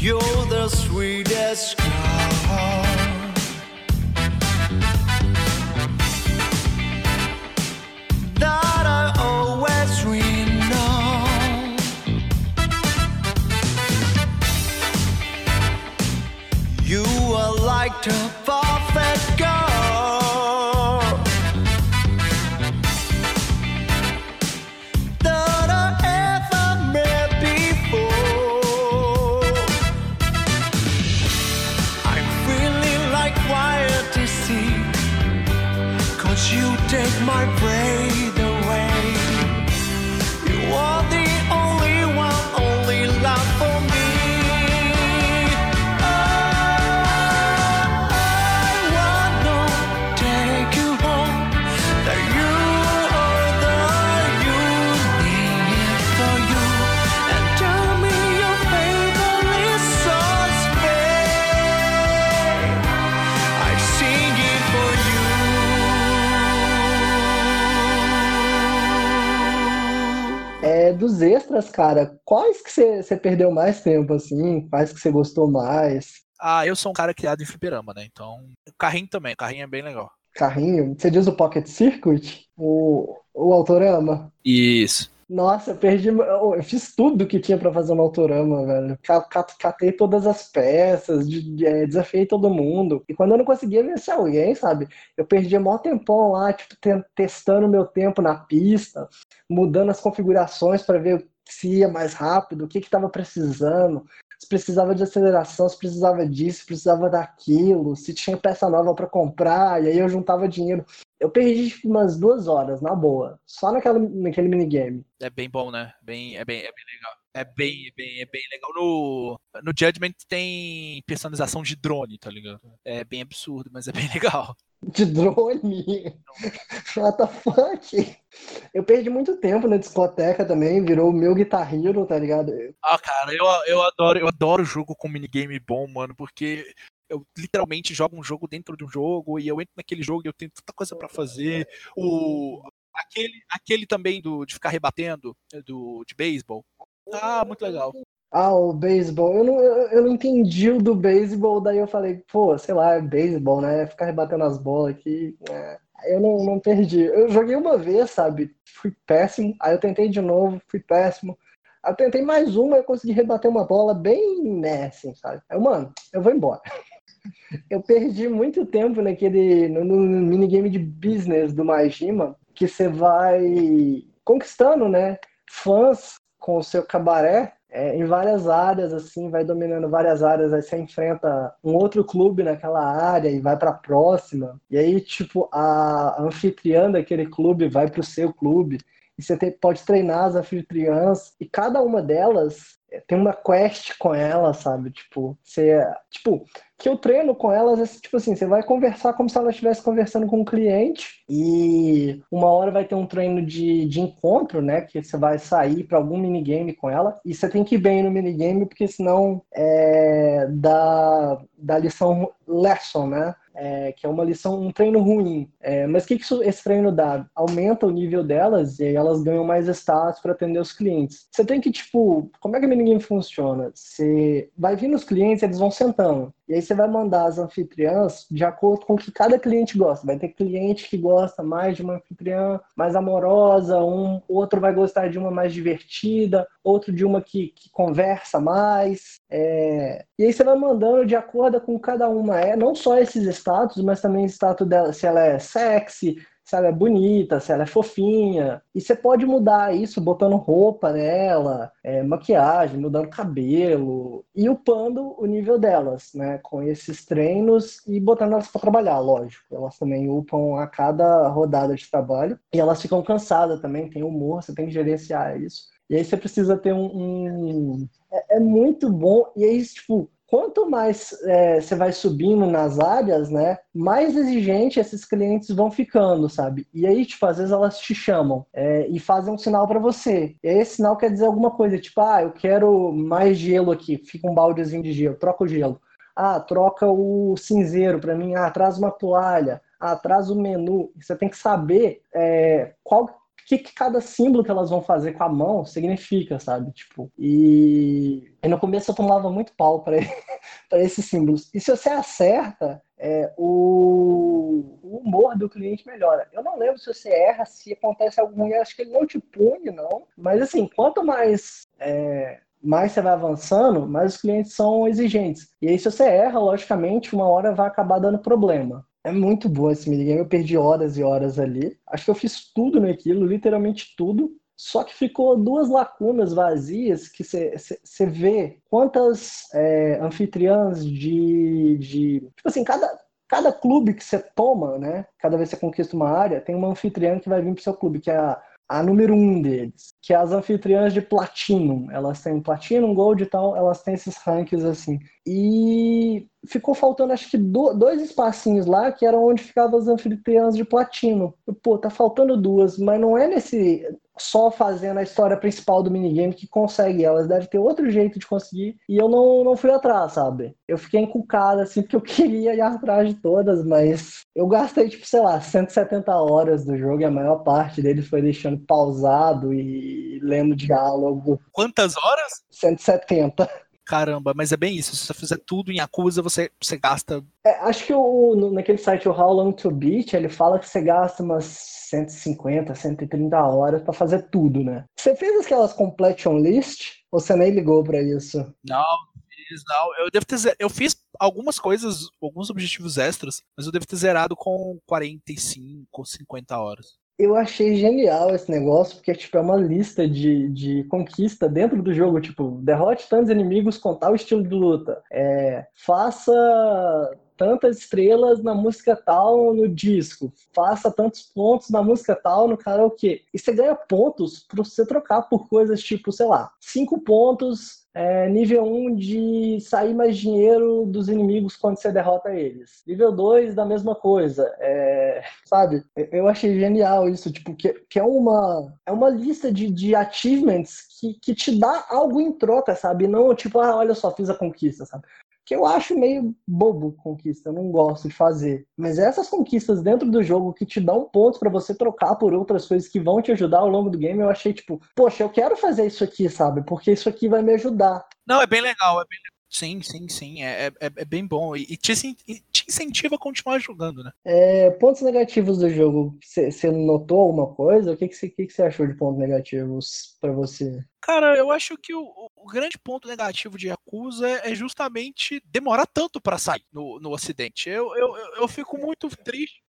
You're the sweetest. Cara, quais que você perdeu mais tempo, assim? Quais que você gostou mais? Ah, eu sou um cara criado em fliperama, né? Então, carrinho também, carrinho é bem legal. Carrinho? Você diz o Pocket Circuit? O, o Autorama? Isso. Nossa, eu perdi. Eu fiz tudo que tinha para fazer no Autorama, velho. Catei todas as peças, é, desafiei todo mundo. E quando eu não conseguia vencer alguém, sabe? Eu perdia maior tempão lá, tipo, testando meu tempo na pista, mudando as configurações para ver se ia mais rápido, o que estava precisando se precisava de aceleração, se precisava disso, se precisava daquilo, se tinha peça nova para comprar, e aí eu juntava dinheiro. Eu perdi tipo, umas duas horas, na boa, só naquela, naquele minigame. É bem bom, né? Bem, é, bem, é bem legal. É bem, bem, é bem legal. No, no Judgment tem personalização de drone, tá ligado? É bem absurdo, mas é bem legal. De drone? What the fuck? Eu perdi muito tempo na discoteca também, virou o meu Guitar Hero, tá ligado? Ah, cara, eu, eu adoro, eu adoro jogo com minigame bom, mano, porque eu literalmente jogo um jogo dentro de um jogo e eu entro naquele jogo e eu tenho tanta coisa para fazer. O aquele, aquele também do de ficar rebatendo do de beisebol. Ah, muito legal. Ah, o beisebol. Eu não, eu, não entendi o do beisebol, daí eu falei, pô, sei lá, é beisebol, né? Ficar rebatendo as bolas aqui. É. Eu não, não perdi. Eu joguei uma vez, sabe? Fui péssimo. Aí eu tentei de novo, fui péssimo. Aí eu tentei mais uma, eu consegui rebater uma bola bem né, assim, sabe? Aí, mano, eu vou embora. Eu perdi muito tempo naquele no, no minigame de business do Majima, que você vai conquistando, né? Fãs com o seu cabaré é, em várias áreas, assim, vai dominando várias áreas, aí você enfrenta um outro clube naquela área e vai para a próxima. E aí, tipo, a anfitriã daquele clube vai para o seu clube. E você tem, pode treinar as anfitriãs, e cada uma delas tem uma quest com ela, sabe? Tipo, você, tipo, que eu treino com elas é tipo assim, você vai conversar como se ela estivesse conversando com um cliente e uma hora vai ter um treino de, de encontro, né? Que você vai sair para algum minigame com ela e você tem que ir bem no minigame porque senão é, dá, dá lição lesson, né? É, que é uma lição, um treino ruim. É, mas o que, que isso, esse treino dá? Aumenta o nível delas e aí elas ganham mais status para atender os clientes. Você tem que, tipo, como é que a minigame funciona? Você vai vir nos clientes, eles vão sentando. E aí você vai mandar as anfitriãs de acordo com o que cada cliente gosta. Vai ter cliente que gosta mais de uma anfitriã mais amorosa, um outro vai gostar de uma mais divertida, outro de uma que, que conversa mais. É... E aí você vai mandando de acordo com cada uma é, não só esses status, mas também o status dela, se ela é sexy, se ela é bonita, se ela é fofinha. E você pode mudar isso botando roupa nela, é, maquiagem, mudando cabelo e upando o nível delas, né? Com esses treinos e botando elas para trabalhar, lógico. Elas também upam a cada rodada de trabalho e elas ficam cansadas também, tem humor, você tem que gerenciar isso. E aí você precisa ter um. um... É, é, muito bom. E aí, tipo, quanto mais é, você vai subindo nas áreas, né, mais exigente esses clientes vão ficando, sabe? E aí, tipo, às vezes elas te chamam é, e fazem um sinal para você. E aí esse sinal quer dizer alguma coisa, tipo, ah, eu quero mais gelo aqui, fica um baldezinho de gelo, troca o gelo. Ah, troca o cinzeiro para mim, ah, traz uma toalha, ah, traz o menu. Você tem que saber é, qual o que, que, cada símbolo que elas vão fazer com a mão significa, sabe? Tipo, e, e no começo eu tomava muito pau para esses símbolos. E se você acerta, é, o, o, humor do cliente melhora. Eu não lembro se você erra, se acontece algum erro, acho que ele não te pune, não. Mas assim, quanto mais é, mais você vai avançando, mais os clientes são exigentes. E aí, se você erra, logicamente, uma hora vai acabar dando problema. É muito bom esse minigame. Eu perdi horas e horas ali. Acho que eu fiz tudo naquilo, literalmente tudo. Só que ficou duas lacunas vazias que você vê quantas é, anfitriãs de, de. Tipo assim, cada, cada clube que você toma, né? Cada vez que você conquista uma área, tem uma anfitriã que vai vir pro seu clube, que é a, a número um deles, que é as anfitriãs de Platinum. Elas têm Platinum, Gold e tal, elas têm esses rankings assim. E ficou faltando acho que do, dois espacinhos lá, que eram onde ficavam as anfitriãs de platino. Pô, tá faltando duas, mas não é nesse só fazendo a história principal do minigame que consegue. Elas devem ter outro jeito de conseguir. E eu não, não fui atrás, sabe? Eu fiquei encucado, assim, porque eu queria ir atrás de todas, mas eu gastei, tipo, sei lá, 170 horas do jogo e a maior parte dele foi deixando pausado e lendo diálogo. Quantas horas? 170. Caramba, mas é bem isso. Se você fizer tudo em Acusa, você, você gasta. É, acho que o, no, naquele site, o How Long to Beat, ele fala que você gasta umas 150, 130 horas para fazer tudo, né? Você fez aquelas completion list ou você nem ligou para isso? Não, fiz, não. Eu devo ter eu fiz algumas coisas, alguns objetivos extras, mas eu devo ter zerado com 45, 50 horas. Eu achei genial esse negócio, porque tipo, é uma lista de, de conquista dentro do jogo. Tipo, derrote tantos inimigos com tal estilo de luta. É, faça tantas estrelas na música tal no disco, faça tantos pontos na música tal no karaokê. E você ganha pontos para você trocar por coisas tipo, sei lá, cinco pontos é, nível 1 de sair mais dinheiro dos inimigos quando você derrota eles. Nível 2 da mesma coisa. É, sabe? Eu achei genial isso, tipo, que, que é uma é uma lista de, de achievements que, que te dá algo em troca, sabe? Não tipo, ah, olha só, fiz a conquista, sabe? Que eu acho meio bobo conquista, eu não gosto de fazer. Mas essas conquistas dentro do jogo que te dão pontos para você trocar por outras coisas que vão te ajudar ao longo do game, eu achei tipo, poxa, eu quero fazer isso aqui, sabe? Porque isso aqui vai me ajudar. Não, é bem legal, é bem Sim, sim, sim. É, é, é bem bom. E te, te, incentiva a continuar jogando, né? É, pontos negativos do jogo. Você notou alguma coisa? O que você que que que achou de pontos negativos para você? Cara, eu acho que o, o, grande ponto negativo de Yakuza é justamente demorar tanto para sair no, no Ocidente. Eu, eu, eu fico muito triste.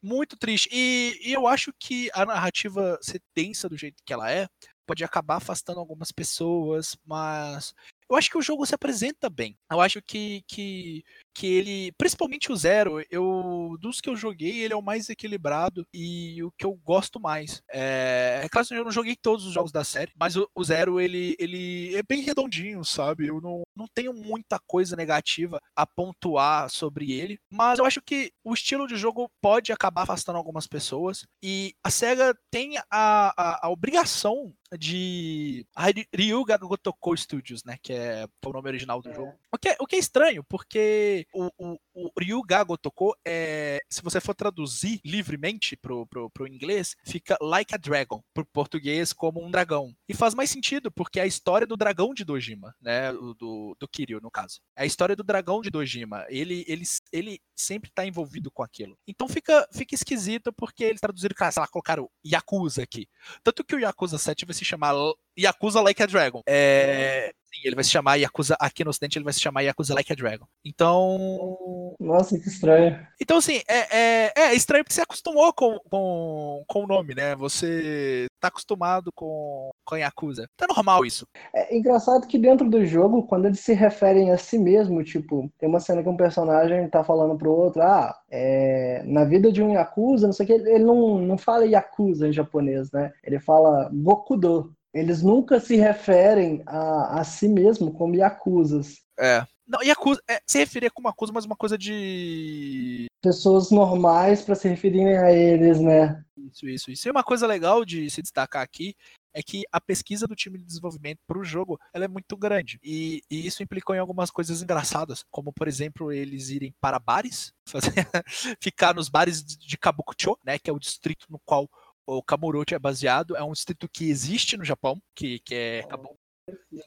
Muito triste. E, e eu acho que a narrativa ser densa do jeito que ela é pode acabar afastando algumas pessoas, mas eu acho que o jogo se apresenta bem. Eu acho que, que, que ele, principalmente o Zero, eu dos que eu joguei, ele é o mais equilibrado e o que eu gosto mais. É, é claro que eu não joguei todos os jogos da série, mas o, o, Zero ele, ele é bem redondinho, sabe? Eu não, não tenho muita coisa negativa a pontuar sobre ele, mas eu acho que o estilo de jogo pode acabar afastando algumas pessoas e a Sega tem a, a, a obrigação de Ryuga Gotoku Studios, né? Que é o nome original do é. jogo. O que, é, o que é estranho, porque o, o, o Ryuga Gotoku, é, se você for traduzir livremente pro, pro, pro inglês, fica like a dragon, pro português como um dragão. E faz mais sentido, porque é a história do dragão de Dojima, né? Do, do Kiryu, no caso. É a história do dragão de Dojima. Ele, ele, ele sempre tá envolvido com aquilo. Então fica, fica esquisito, porque eles traduziram, sei lá, colocaram Yakuza aqui. Tanto que o Yakuza 7 vai se chamar Yakuza Like a Dragon. É, sim, ele vai se chamar Yakuza, aqui no ocidente ele vai se chamar Yakuza Like a Dragon. Então... Nossa, que estranho. Então, assim, é, é, é estranho porque você acostumou com, com, com o nome, né? Você tá acostumado com, com Yakuza. Tá normal isso. É engraçado que dentro do jogo, quando eles se referem a si mesmo, tipo, tem uma cena que um personagem tá falando pro outro, ah, é, na vida de um Yakuza, não sei o que, ele não, não fala Yakuza em japonês, né? Ele fala Gokudo. Eles nunca se referem a, a si mesmo como Yakuzas. É. Não, Yakuza, é, se referir como Yakuza, mas uma coisa de. Pessoas normais para se referirem a eles, né? Isso, isso, isso. E uma coisa legal de se destacar aqui é que a pesquisa do time de desenvolvimento para o jogo ela é muito grande. E, e, isso implicou em algumas coisas engraçadas, como, por exemplo, eles irem para bares, fazer, ficar nos bares de Kabukicho, né, que é o distrito no qual o Kamurocho é baseado, é um distrito que existe no Japão, que, que é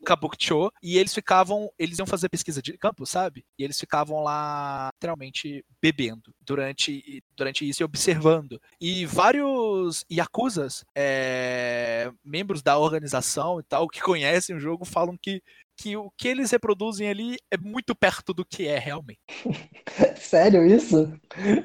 Kabukicho, e eles ficavam, eles iam fazer pesquisa de campo, sabe? E eles ficavam lá literalmente bebendo durante, durante isso e observando. E vários yakuzas, é, membros da organização e tal, que conhecem o jogo, falam que que o que eles reproduzem ali é muito perto do que é realmente. Sério isso?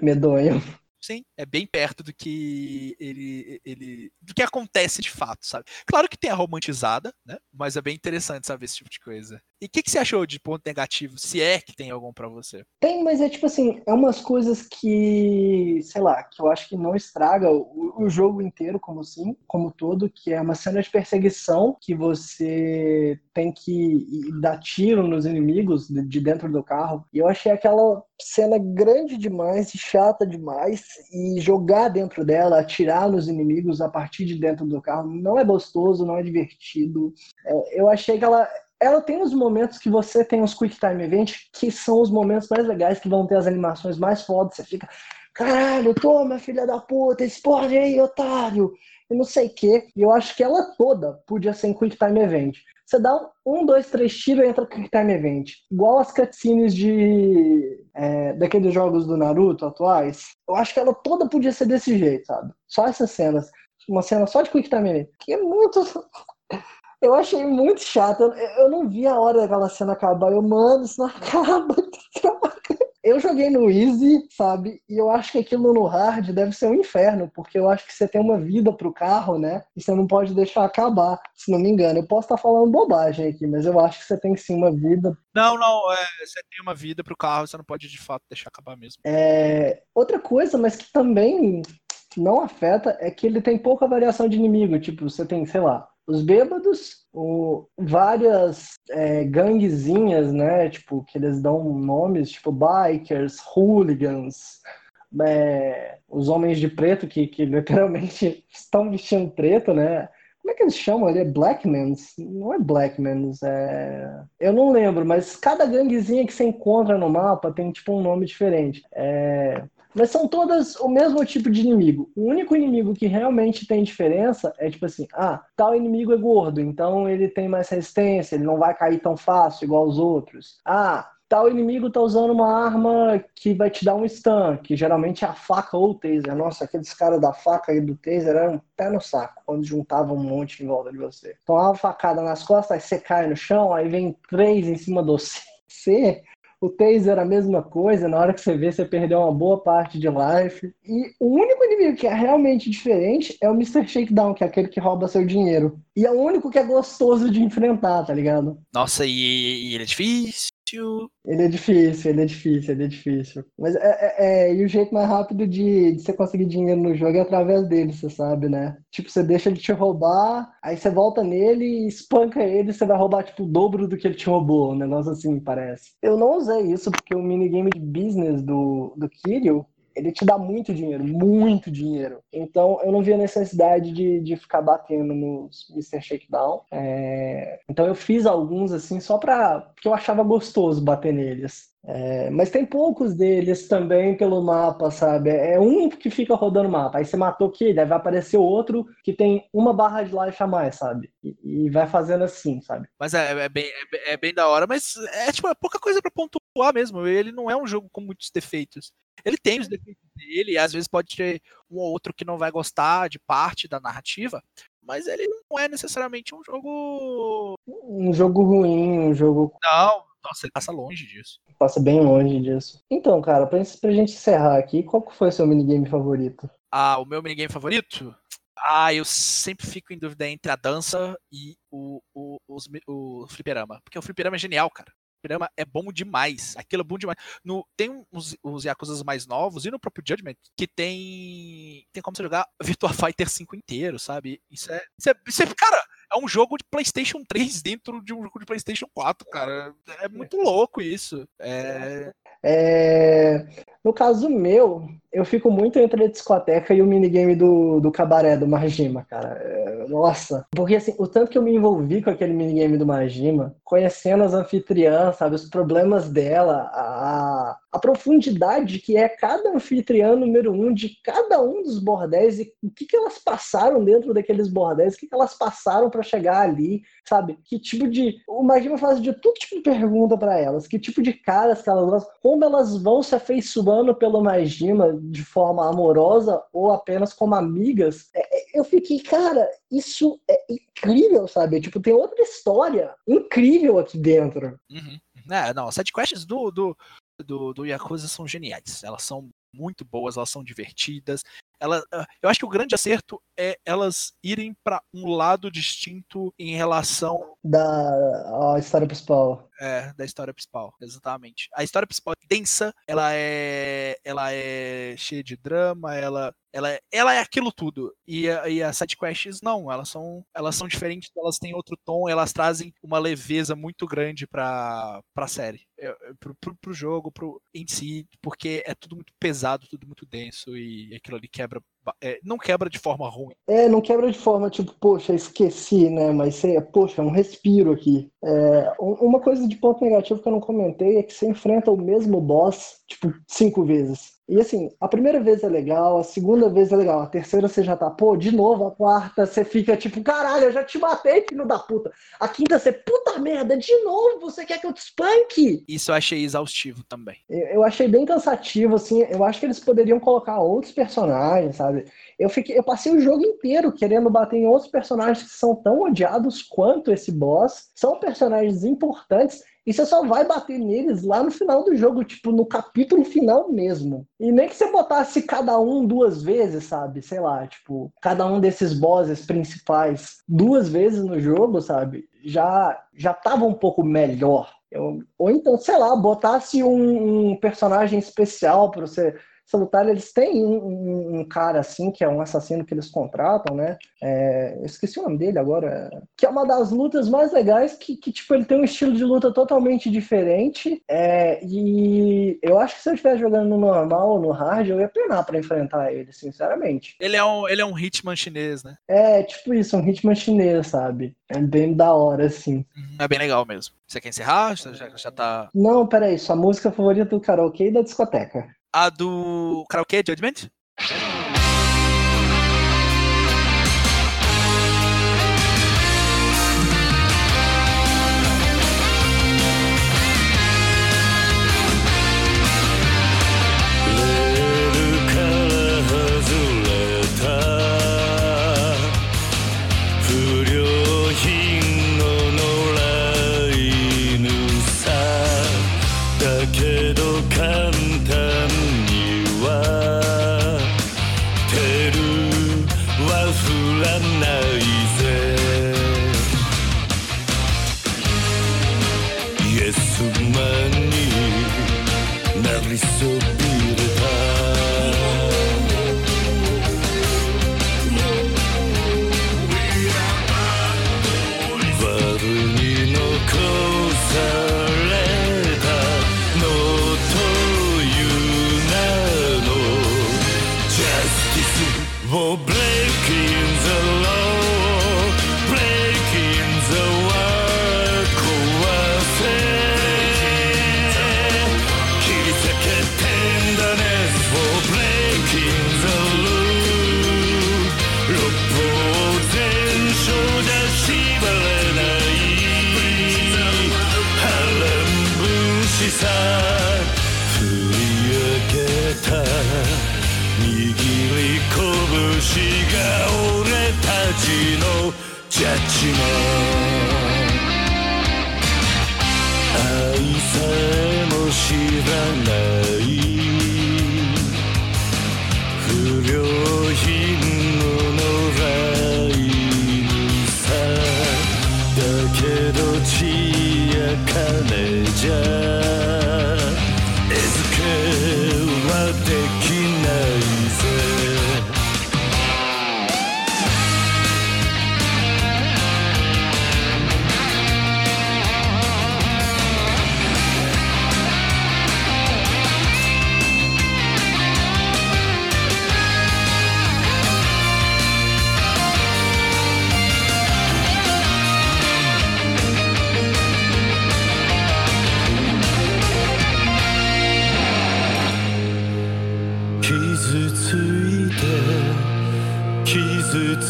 Medonho. Sim, é bem perto do que ele, ele. do que acontece de fato, sabe? Claro que tem a romantizada, né? Mas é bem interessante saber esse tipo de coisa. E o que, que você achou de ponto negativo? Se é que tem algum para você? Tem, mas é tipo assim, é umas coisas que, sei lá, que eu acho que não estraga o, o jogo inteiro como assim, como todo, que é uma cena de perseguição que você tem que dar tiro nos inimigos de dentro do carro. E eu achei aquela cena grande demais e chata demais e jogar dentro dela, atirar nos inimigos a partir de dentro do carro não é gostoso, não é divertido. É, eu achei que ela ela tem os momentos que você tem os Quick Time Event, que são os momentos mais legais, que vão ter as animações mais fodas. Você fica, caralho, toma, filha da puta, explode aí, otário, e não sei o quê. E eu acho que ela toda podia ser em Quick Time Event. Você dá um, dois, três tiros e entra Quick Time Event. Igual as cutscenes de. É, daqueles jogos do Naruto atuais. Eu acho que ela toda podia ser desse jeito, sabe? Só essas cenas. Uma cena só de Quick Time Event. Que é muito. Eu achei muito chato. Eu, eu não vi a hora daquela cena acabar. Eu, mano, isso não acaba. Eu joguei no Easy, sabe? E eu acho que aquilo no hard deve ser um inferno, porque eu acho que você tem uma vida pro carro, né? E você não pode deixar acabar, se não me engano. Eu posso estar falando bobagem aqui, mas eu acho que você tem sim uma vida. Não, não, é, você tem uma vida pro carro, você não pode de fato deixar acabar mesmo. É, outra coisa, mas que também não afeta, é que ele tem pouca variação de inimigo. Tipo, você tem, sei lá, os bêbados, o, várias é, ganguezinhas, né? Tipo, que eles dão nomes, tipo bikers, hooligans, é, os homens de preto que, que literalmente estão vestindo preto, né? Como é que eles chamam ali? É Blackmans? Não é Blackmans, é... Eu não lembro, mas cada ganguezinha que você encontra no mapa tem tipo um nome diferente. É... Mas são todas o mesmo tipo de inimigo. O único inimigo que realmente tem diferença é tipo assim: ah, tal inimigo é gordo, então ele tem mais resistência, ele não vai cair tão fácil igual os outros. Ah, tal inimigo tá usando uma arma que vai te dar um stun, que geralmente é a faca ou o taser. Nossa, aqueles caras da faca e do taser eram um pé no saco, quando juntavam um monte em volta de você. Tomava facada nas costas, aí você cai no chão, aí vem três em cima do você o taser a mesma coisa, na hora que você vê, você perdeu uma boa parte de life. E o único inimigo que é realmente diferente é o Mr. Shakedown, que é aquele que rouba seu dinheiro. E é o único que é gostoso de enfrentar, tá ligado? Nossa, e, e ele é difícil Ele é difícil, ele é difícil, ele é difícil. Mas é, é, é e o jeito mais rápido de, de, você conseguir dinheiro no jogo é através dele, você sabe, né? Tipo, você deixa ele te roubar, aí você volta nele e espanca ele, você vai roubar, tipo, o dobro do que ele te roubou. Um negócio assim, parece. Eu não usei isso porque o minigame de business do, do Kiryu ele te dá muito dinheiro, muito dinheiro. Então eu não via necessidade de, de ficar batendo no Mr. Shakedown. É... Então eu fiz alguns assim só para porque eu achava gostoso bater neles. É, mas tem poucos deles também pelo mapa, sabe? É um que fica rodando o mapa. Aí você matou que deve aparecer outro que tem uma barra de life a mais, sabe? E, e vai fazendo assim, sabe? Mas é, é, bem, é, é, bem da hora, mas é tipo é pouca coisa para pontuar mesmo. Ele não é um jogo com muitos defeitos. Ele tem os defeitos dele, e às vezes pode ter um ou outro que não vai gostar de parte da narrativa, mas ele não é necessariamente um jogo. Um jogo ruim, um jogo. Não, nossa, ele passa longe disso. Passa bem longe disso. Então, cara, pra, pra gente encerrar aqui, qual que foi o seu minigame favorito? Ah, o meu minigame favorito? Ah, eu sempre fico em dúvida entre a dança e o, o, os, o fliperama. Porque o fliperama é genial, cara. O fliperama é bom demais. Aquilo é bom demais. No, tem uns, os Yakuza mais novos e no próprio Judgment que tem tem como você jogar Virtua Fighter 5 inteiro, sabe? Isso é, isso é, isso é cara, é um jogo de PlayStation 3 dentro de um jogo de PlayStation 4, cara. É muito louco isso. É... É... No caso meu, eu fico muito entre a discoteca e o minigame do, do cabaré do Majima, cara. É, nossa. Porque assim, o tanto que eu me envolvi com aquele minigame do Majima, conhecendo as anfitriãs, sabe, os problemas dela, a, a profundidade que é cada anfitriã número um de cada um dos bordéis e o que, que elas passaram dentro daqueles bordéis, o que, que elas passaram para chegar ali, sabe? Que tipo de. O Majima faz de todo tipo de pergunta para elas, que tipo de caras que elas gostam, como elas vão se afeiçoando pelo Majima de forma amorosa ou apenas como amigas, é, é, eu fiquei, cara, isso é incrível, sabe? Tipo, tem outra história incrível aqui dentro. Uhum. É, não, as sidequests do, do, do, do Yakuza são geniais. Elas são muito boas, elas são divertidas. Ela, ah, eu acho que o grande acerto é elas irem para um lado distinto em relação da a história principal. É, da história principal, exatamente. A história principal é densa, ela é, ela é cheia de drama, ela ela é, ela é aquilo tudo. E, e as sidequests não, elas são, elas são diferentes, elas têm outro tom, elas trazem uma leveza muito grande pra, pra série. É, pro, pro, pro jogo, pro, em si, porque é tudo muito pesado, tudo muito denso, e aquilo ali quebra. É, não quebra de forma ruim. É, não quebra de forma tipo, poxa, esqueci, né? Mas é, poxa, um respiro aqui. É, uma coisa de ponto negativo que eu não comentei é que você enfrenta o mesmo boss, tipo, cinco vezes. E assim, a primeira vez é legal, a segunda vez é legal, a terceira você já tá, pô, de novo, a quarta você fica tipo, caralho, eu já te matei, filho da puta. A quinta você, puta merda, de novo, você quer que eu te espanque? Isso eu achei exaustivo também. Eu, eu achei bem cansativo, assim, eu acho que eles poderiam colocar outros personagens, sabe? Eu, fiquei, eu passei o jogo inteiro querendo bater em outros personagens que são tão odiados quanto esse boss. São personagens importantes e você só vai bater neles lá no final do jogo, tipo, no capítulo final mesmo. E nem que você botasse cada um duas vezes, sabe? Sei lá, tipo, cada um desses bosses principais duas vezes no jogo, sabe? Já já tava um pouco melhor. Eu, ou então, sei lá, botasse um, um personagem especial para você lutar, eles têm um, um, cara assim, que é um assassino que eles contratam, né? É, eu esqueci o nome dele agora. Que é uma das lutas mais legais, que, que tipo, ele tem um estilo de luta totalmente diferente. É, e eu acho que se eu estivesse jogando no normal ou no hard, eu ia penar pra enfrentar ele, sinceramente. Ele é um, ele é um hitman chinês, né? É, tipo isso, um hitman chinês, sabe? É bem da hora, assim. Uhum, é bem legal mesmo. Você quer encerrar? Já, já tá. Não, peraí, sua música favorita do karaokê e da discoteca a do Karaoke Judgment.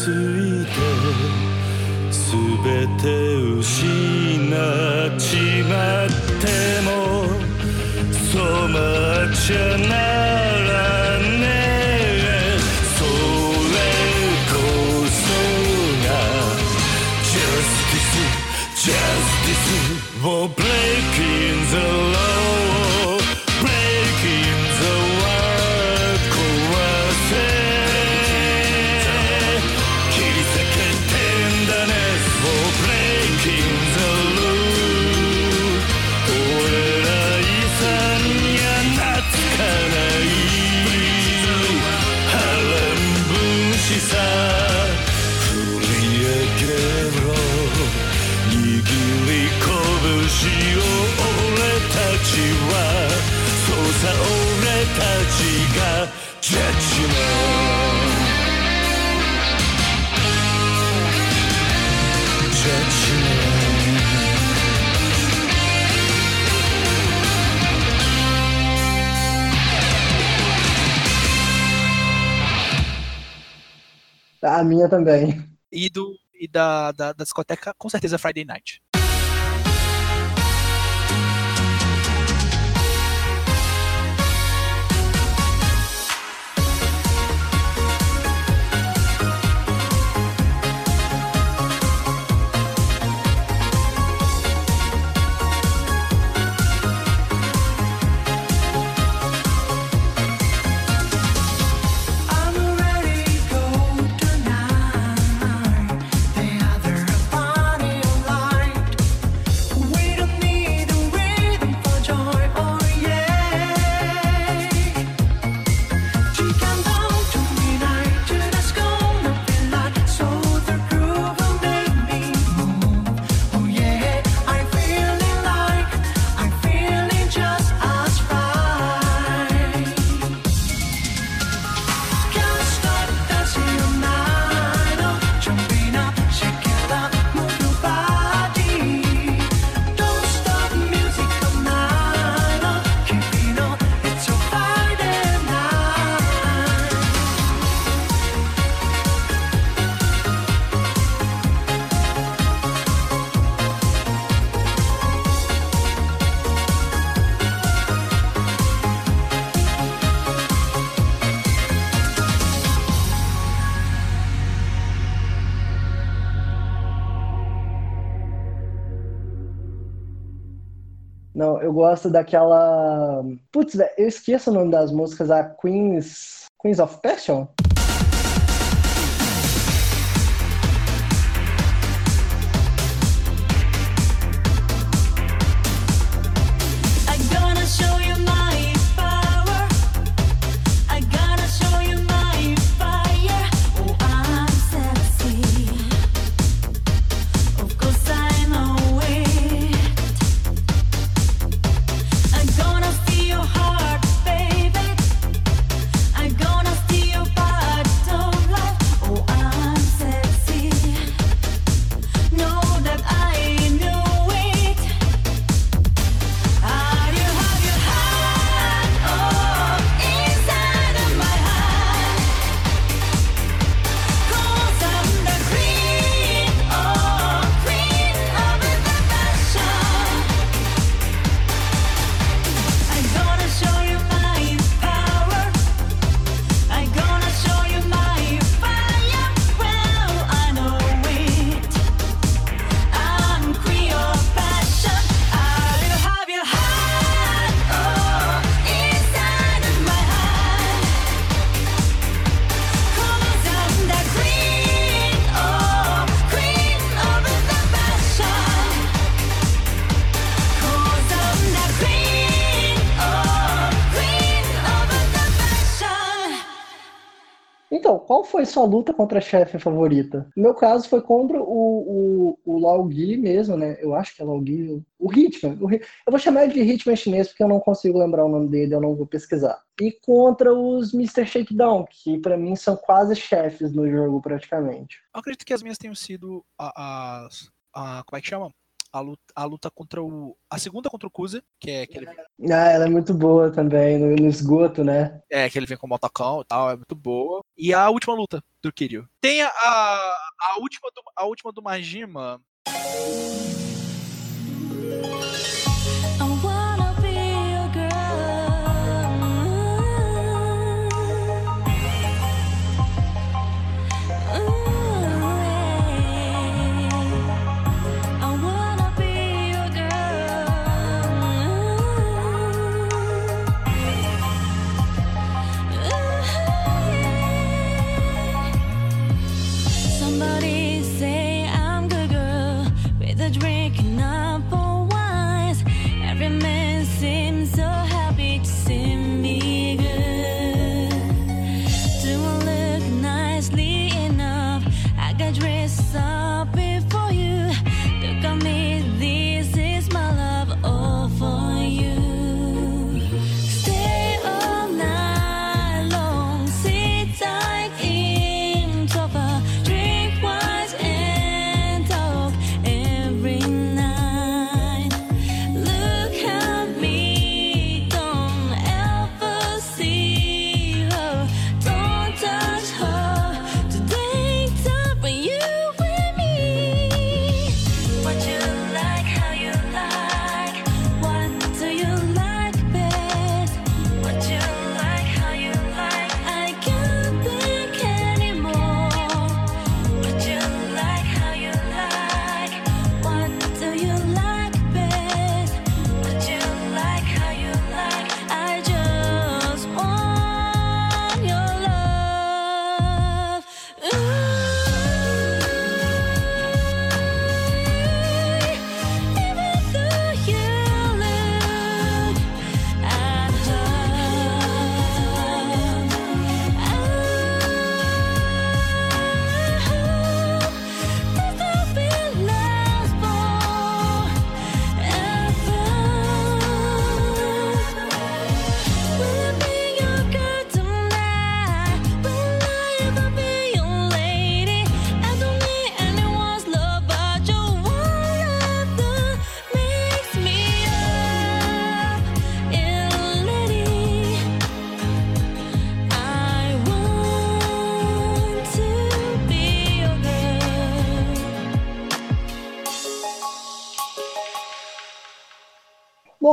ついて全て失っちまっても染まっちゃない A minha também. E, do, e da, da, da discoteca, com certeza, Friday Night. Eu gosto daquela. Putz, eu esqueço o nome das músicas, a Queens. Queens of Passion? Sua luta contra a chefe favorita? No meu caso foi contra o, o, o Lao Gui mesmo, né? Eu acho que é Lao Gui. O Hitman. O, eu vou chamar ele de Hitman chinês porque eu não consigo lembrar o nome dele, eu não vou pesquisar. E contra os Mr. Shakedown, que para mim são quase chefes no jogo praticamente. Eu acredito que as minhas tenham sido as. como é que chama? A luta, a luta contra o. A segunda contra o Kuza, que é aquele. Ah, ela é muito boa também, no, no esgoto, né? É, que ele vem com o motocão e tal, é muito boa. E a última luta do Kiryu. Tem a, a, a última, do, a última do Majima.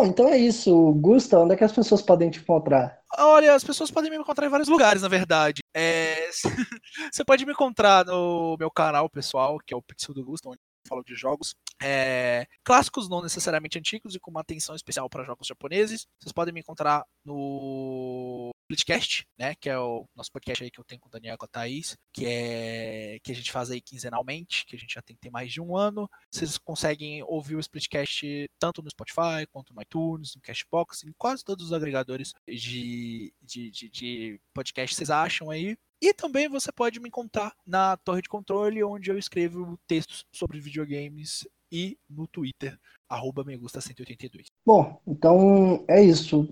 Bom, então é isso. Gusta, onde é que as pessoas podem te encontrar? Olha, as pessoas podem me encontrar em vários lugares, na verdade. É... Você pode me encontrar no meu canal pessoal, que é o Pixel do Gusto, onde eu falo de jogos é... clássicos, não necessariamente antigos, e com uma atenção especial para jogos japoneses. Vocês podem me encontrar no Splitcast, né, que é o nosso podcast aí que eu tenho com o Daniel e com a Thaís, que é que a gente faz aí quinzenalmente, que a gente já tem, tem mais de um ano. Vocês conseguem ouvir o Splitcast tanto no Spotify, quanto no iTunes, no Cashbox, em quase todos os agregadores de, de, de, de podcast vocês acham aí. E também você pode me encontrar na Torre de Controle, onde eu escrevo textos sobre videogames e no Twitter, arroba megusta182. Bom, então é isso.